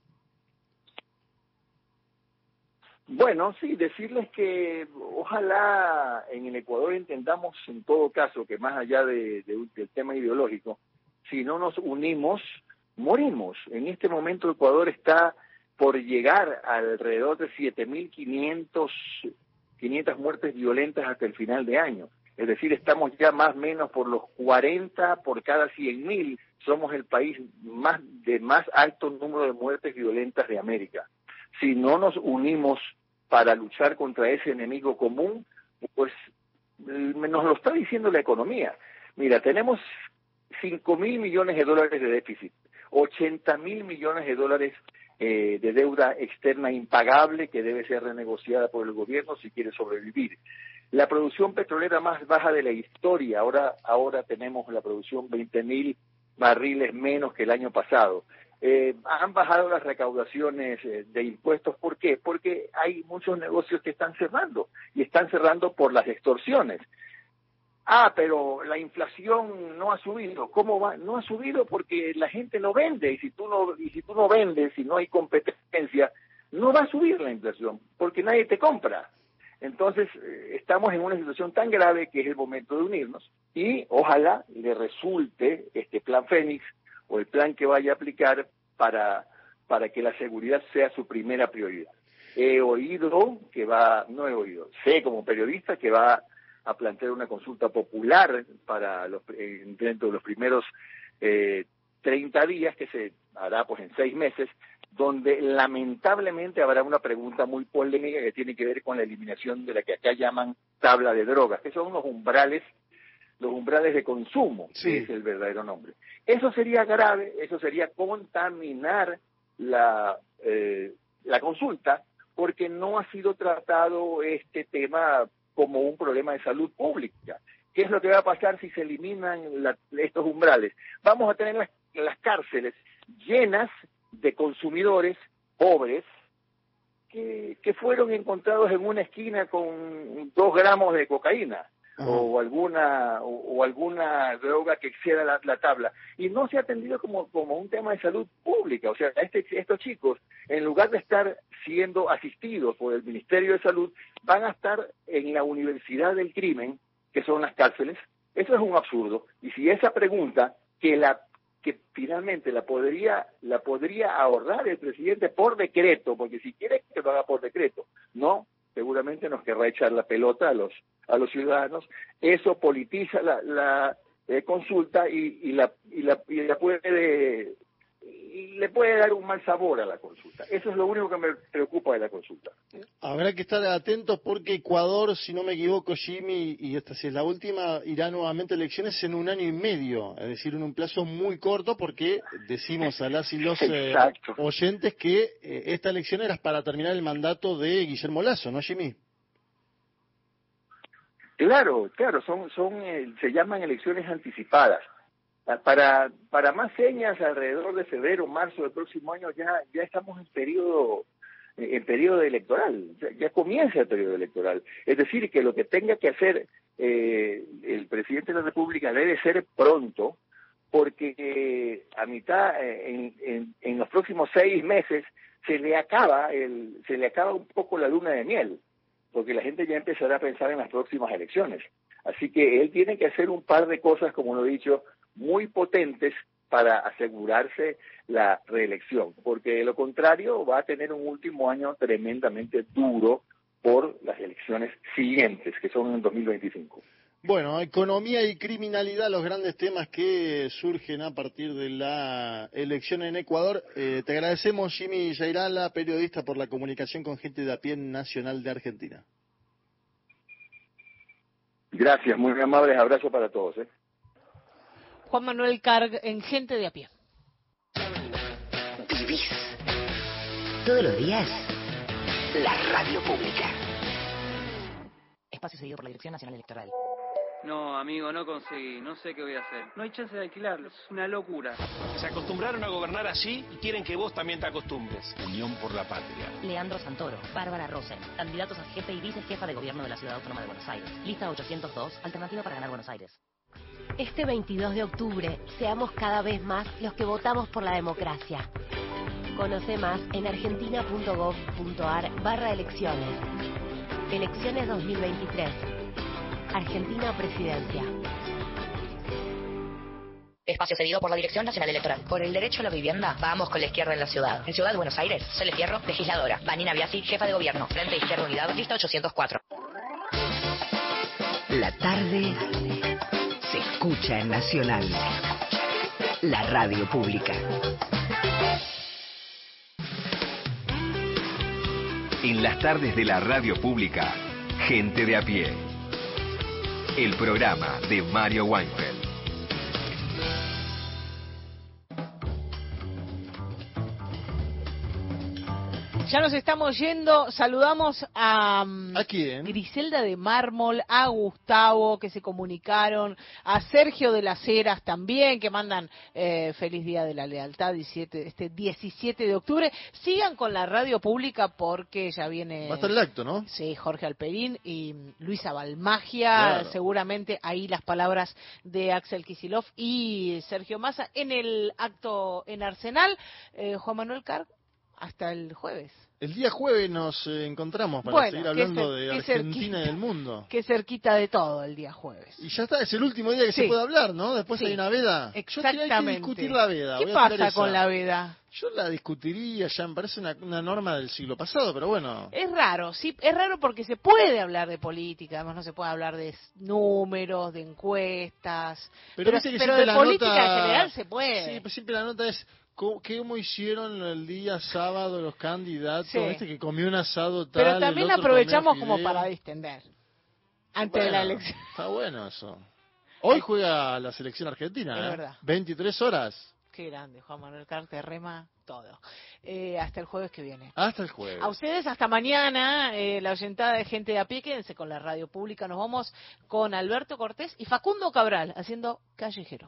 Bueno, sí, decirles que ojalá en el Ecuador entendamos en todo caso que más allá de- del tema ideológico, si no nos unimos, morimos. En este momento Ecuador está por llegar a alrededor de 7.500 500 muertes violentas hasta el final de año. Es decir, estamos ya más o menos por los 40 por cada 100.000. Somos el país más de más alto número de muertes violentas de América. Si no nos unimos para luchar contra ese enemigo común, pues eh, nos lo está diciendo la economía. Mira, tenemos 5 mil millones de dólares de déficit. 80 mil millones de dólares eh, de deuda externa impagable que debe ser renegociada por el gobierno si quiere sobrevivir. La producción petrolera más baja de la historia, ahora, ahora tenemos la producción 20 mil barriles menos que el año pasado. Eh, han bajado las recaudaciones eh, de impuestos. ¿Por qué? Porque hay muchos negocios que están cerrando y están cerrando por las extorsiones. Ah, pero la inflación no ha subido. ¿Cómo va? No ha subido porque la gente no vende y si tú no y si tú no vendes, si no hay competencia, no va a subir la inflación porque nadie te compra. Entonces, eh, estamos en una situación tan grave que es el momento de unirnos y ojalá le resulte este plan Fénix o el plan que vaya a aplicar para, para que la seguridad sea su primera prioridad. He oído que va, no he oído, sé como periodista que va a plantear una consulta popular para los, dentro de los primeros eh, 30 días, que se hará pues en seis meses, donde lamentablemente habrá una pregunta muy polémica que tiene que ver con la eliminación de la que acá llaman tabla de drogas, que son los umbrales, los umbrales de consumo, es el verdadero nombre. Eso sería grave, eso sería contaminar la, eh, la consulta, porque no ha sido tratado este tema como un problema de salud pública. ¿Qué es lo que va a pasar si se eliminan estos umbrales? Vamos a tener las, cárceles llenas de consumidores pobres que fueron encontrados en una esquina con dos gramos de cocaína o alguna o, alguna droga que exceda la, tabla. Y no se ha atendido como, como un tema de salud pública. O sea este, estos chicos en lugar de estar siendo asistidos por el Ministerio de Salud van a estar en la universidad del crimen que son las cárceles. Eso es un absurdo. Y si esa pregunta que la que finalmente la podría la podría ahorrar el presidente por decreto, porque si quiere que lo haga por decreto, no, seguramente nos querrá echar la pelota a los a los ciudadanos. Eso politiza la, la eh, consulta y, y, la, y, la, y la puede le puede dar un mal sabor a la consulta. Eso es lo único que me preocupa de la consulta. Habrá que estar atentos porque Ecuador, si no me equivoco, Jimmy, y esta si es la última, irá nuevamente a elecciones en un año y medio, es decir, en un plazo muy corto porque decimos a las y los eh, oyentes que eh, esta elección era para terminar el mandato de Guillermo Lazo, ¿no, Jimmy? Claro, claro, son, son, eh, se llaman elecciones anticipadas para, para más señas, alrededor de febrero, marzo del próximo año, ya, ya estamos en periodo en periodo electoral, ya, comienza el periodo electoral. Es decir, que lo que tenga que hacer eh, el presidente de la República debe ser pronto, porque eh, a mitad, eh, en, en, en, los próximos seis meses, se le acaba el, se le acaba un poco la luna de miel, porque la gente ya empezará a pensar en las próximas elecciones. Así que él tiene que hacer un par de cosas, como lo he dicho, muy potentes para asegurarse la reelección, porque de lo contrario va a tener un último año tremendamente duro por las elecciones siguientes, que son en 2025. Bueno, economía y criminalidad, los grandes temas que surgen a partir de la elección en Ecuador. Eh, te agradecemos, Jimmy Yairala, periodista, por la comunicación con gente de a pie nacional de Argentina. Gracias, muy amables, abrazo para todos. ¿eh? Juan Manuel Carg en Gente de a pie. Vivís todos los días la radio pública. Espacio seguido por la Dirección Nacional Electoral. No, amigo, no conseguí. No sé qué voy a hacer. No hay chance de alquilarlo. Es una locura. Se acostumbraron a gobernar así y quieren que vos también te acostumbres. Unión por la Patria. Leandro Santoro, Bárbara Rosen, candidatos a jefe y vicejefa de gobierno de la Ciudad Autónoma de Buenos Aires. Lista 802, alternativa para ganar Buenos Aires. Este 22 de octubre, seamos cada vez más los que votamos por la democracia. Conoce más en argentina.gov.ar barra elecciones. Elecciones 2023. Argentina Presidencia. Espacio cedido por la Dirección Nacional Electoral. Por el derecho a la vivienda, vamos con la izquierda en la ciudad. En Ciudad de Buenos Aires, Sole Fierro, legisladora. Vanina Biasi, jefa de gobierno. Frente Izquierda Unidad, lista 804. La tarde escucha en Nacional. La radio pública. En las tardes de la radio pública, gente de a pie. El programa de Mario Weinfeld. Ya nos estamos yendo. Saludamos a, mm, ¿A quién? Griselda de Mármol, a Gustavo, que se comunicaron, a Sergio de las Heras también, que mandan eh, feliz Día de la Lealtad 17, este 17 de octubre. Sigan con la radio pública porque ya viene... Va a estar el acto, ¿no? Sí, Jorge Alperín y mm, Luisa Balmagia, Claro. seguramente ahí las palabras de Axel Kisilov y Sergio Massa en el acto en Arsenal. Eh, Juan Manuel Carg, hasta el jueves. El día jueves nos eh, encontramos para Bueno, seguir hablando de Argentina y del mundo. Qué cerquita de todo el día jueves. Y ya está, es el último día que Sí. se puede hablar, ¿no? Después Sí. hay una veda. Yo creo que hay que Exactamente. discutir la veda. ¿Qué pasa con la veda? Yo la discutiría, ya me parece una, una norma del siglo pasado, pero bueno. Es raro, sí, es raro porque se puede hablar de política, además no se puede hablar de números, de encuestas, Pero, pero, pero de la política nota- en general se puede. Sí, siempre la nota es cómo, cómo hicieron el día sábado los candidatos, Sí. ¿viste? que comió un asado tal. pero también aprovechamos como para distender antes de la elección. Está bueno eso. Hoy juega la selección argentina, Es ¿eh? verdad. 23 horas. Qué grande, Juan Manuel Carte rema todo. Eh, hasta el jueves que viene. Hasta el jueves. A ustedes hasta mañana, eh, la oyentada de gente de a pie, quédense con la radio pública. Nos vamos con Alberto Cortés y Facundo Cabral haciendo Callejero.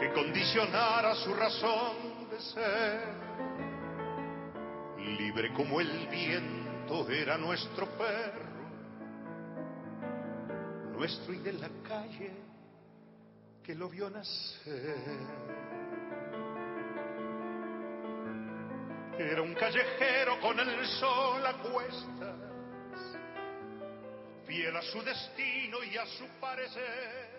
que condicionara su razón de ser. Libre como el viento era nuestro perro, nuestro y de la calle que lo vio nacer. Era un callejero con el sol a cuestas, fiel a su destino y a su parecer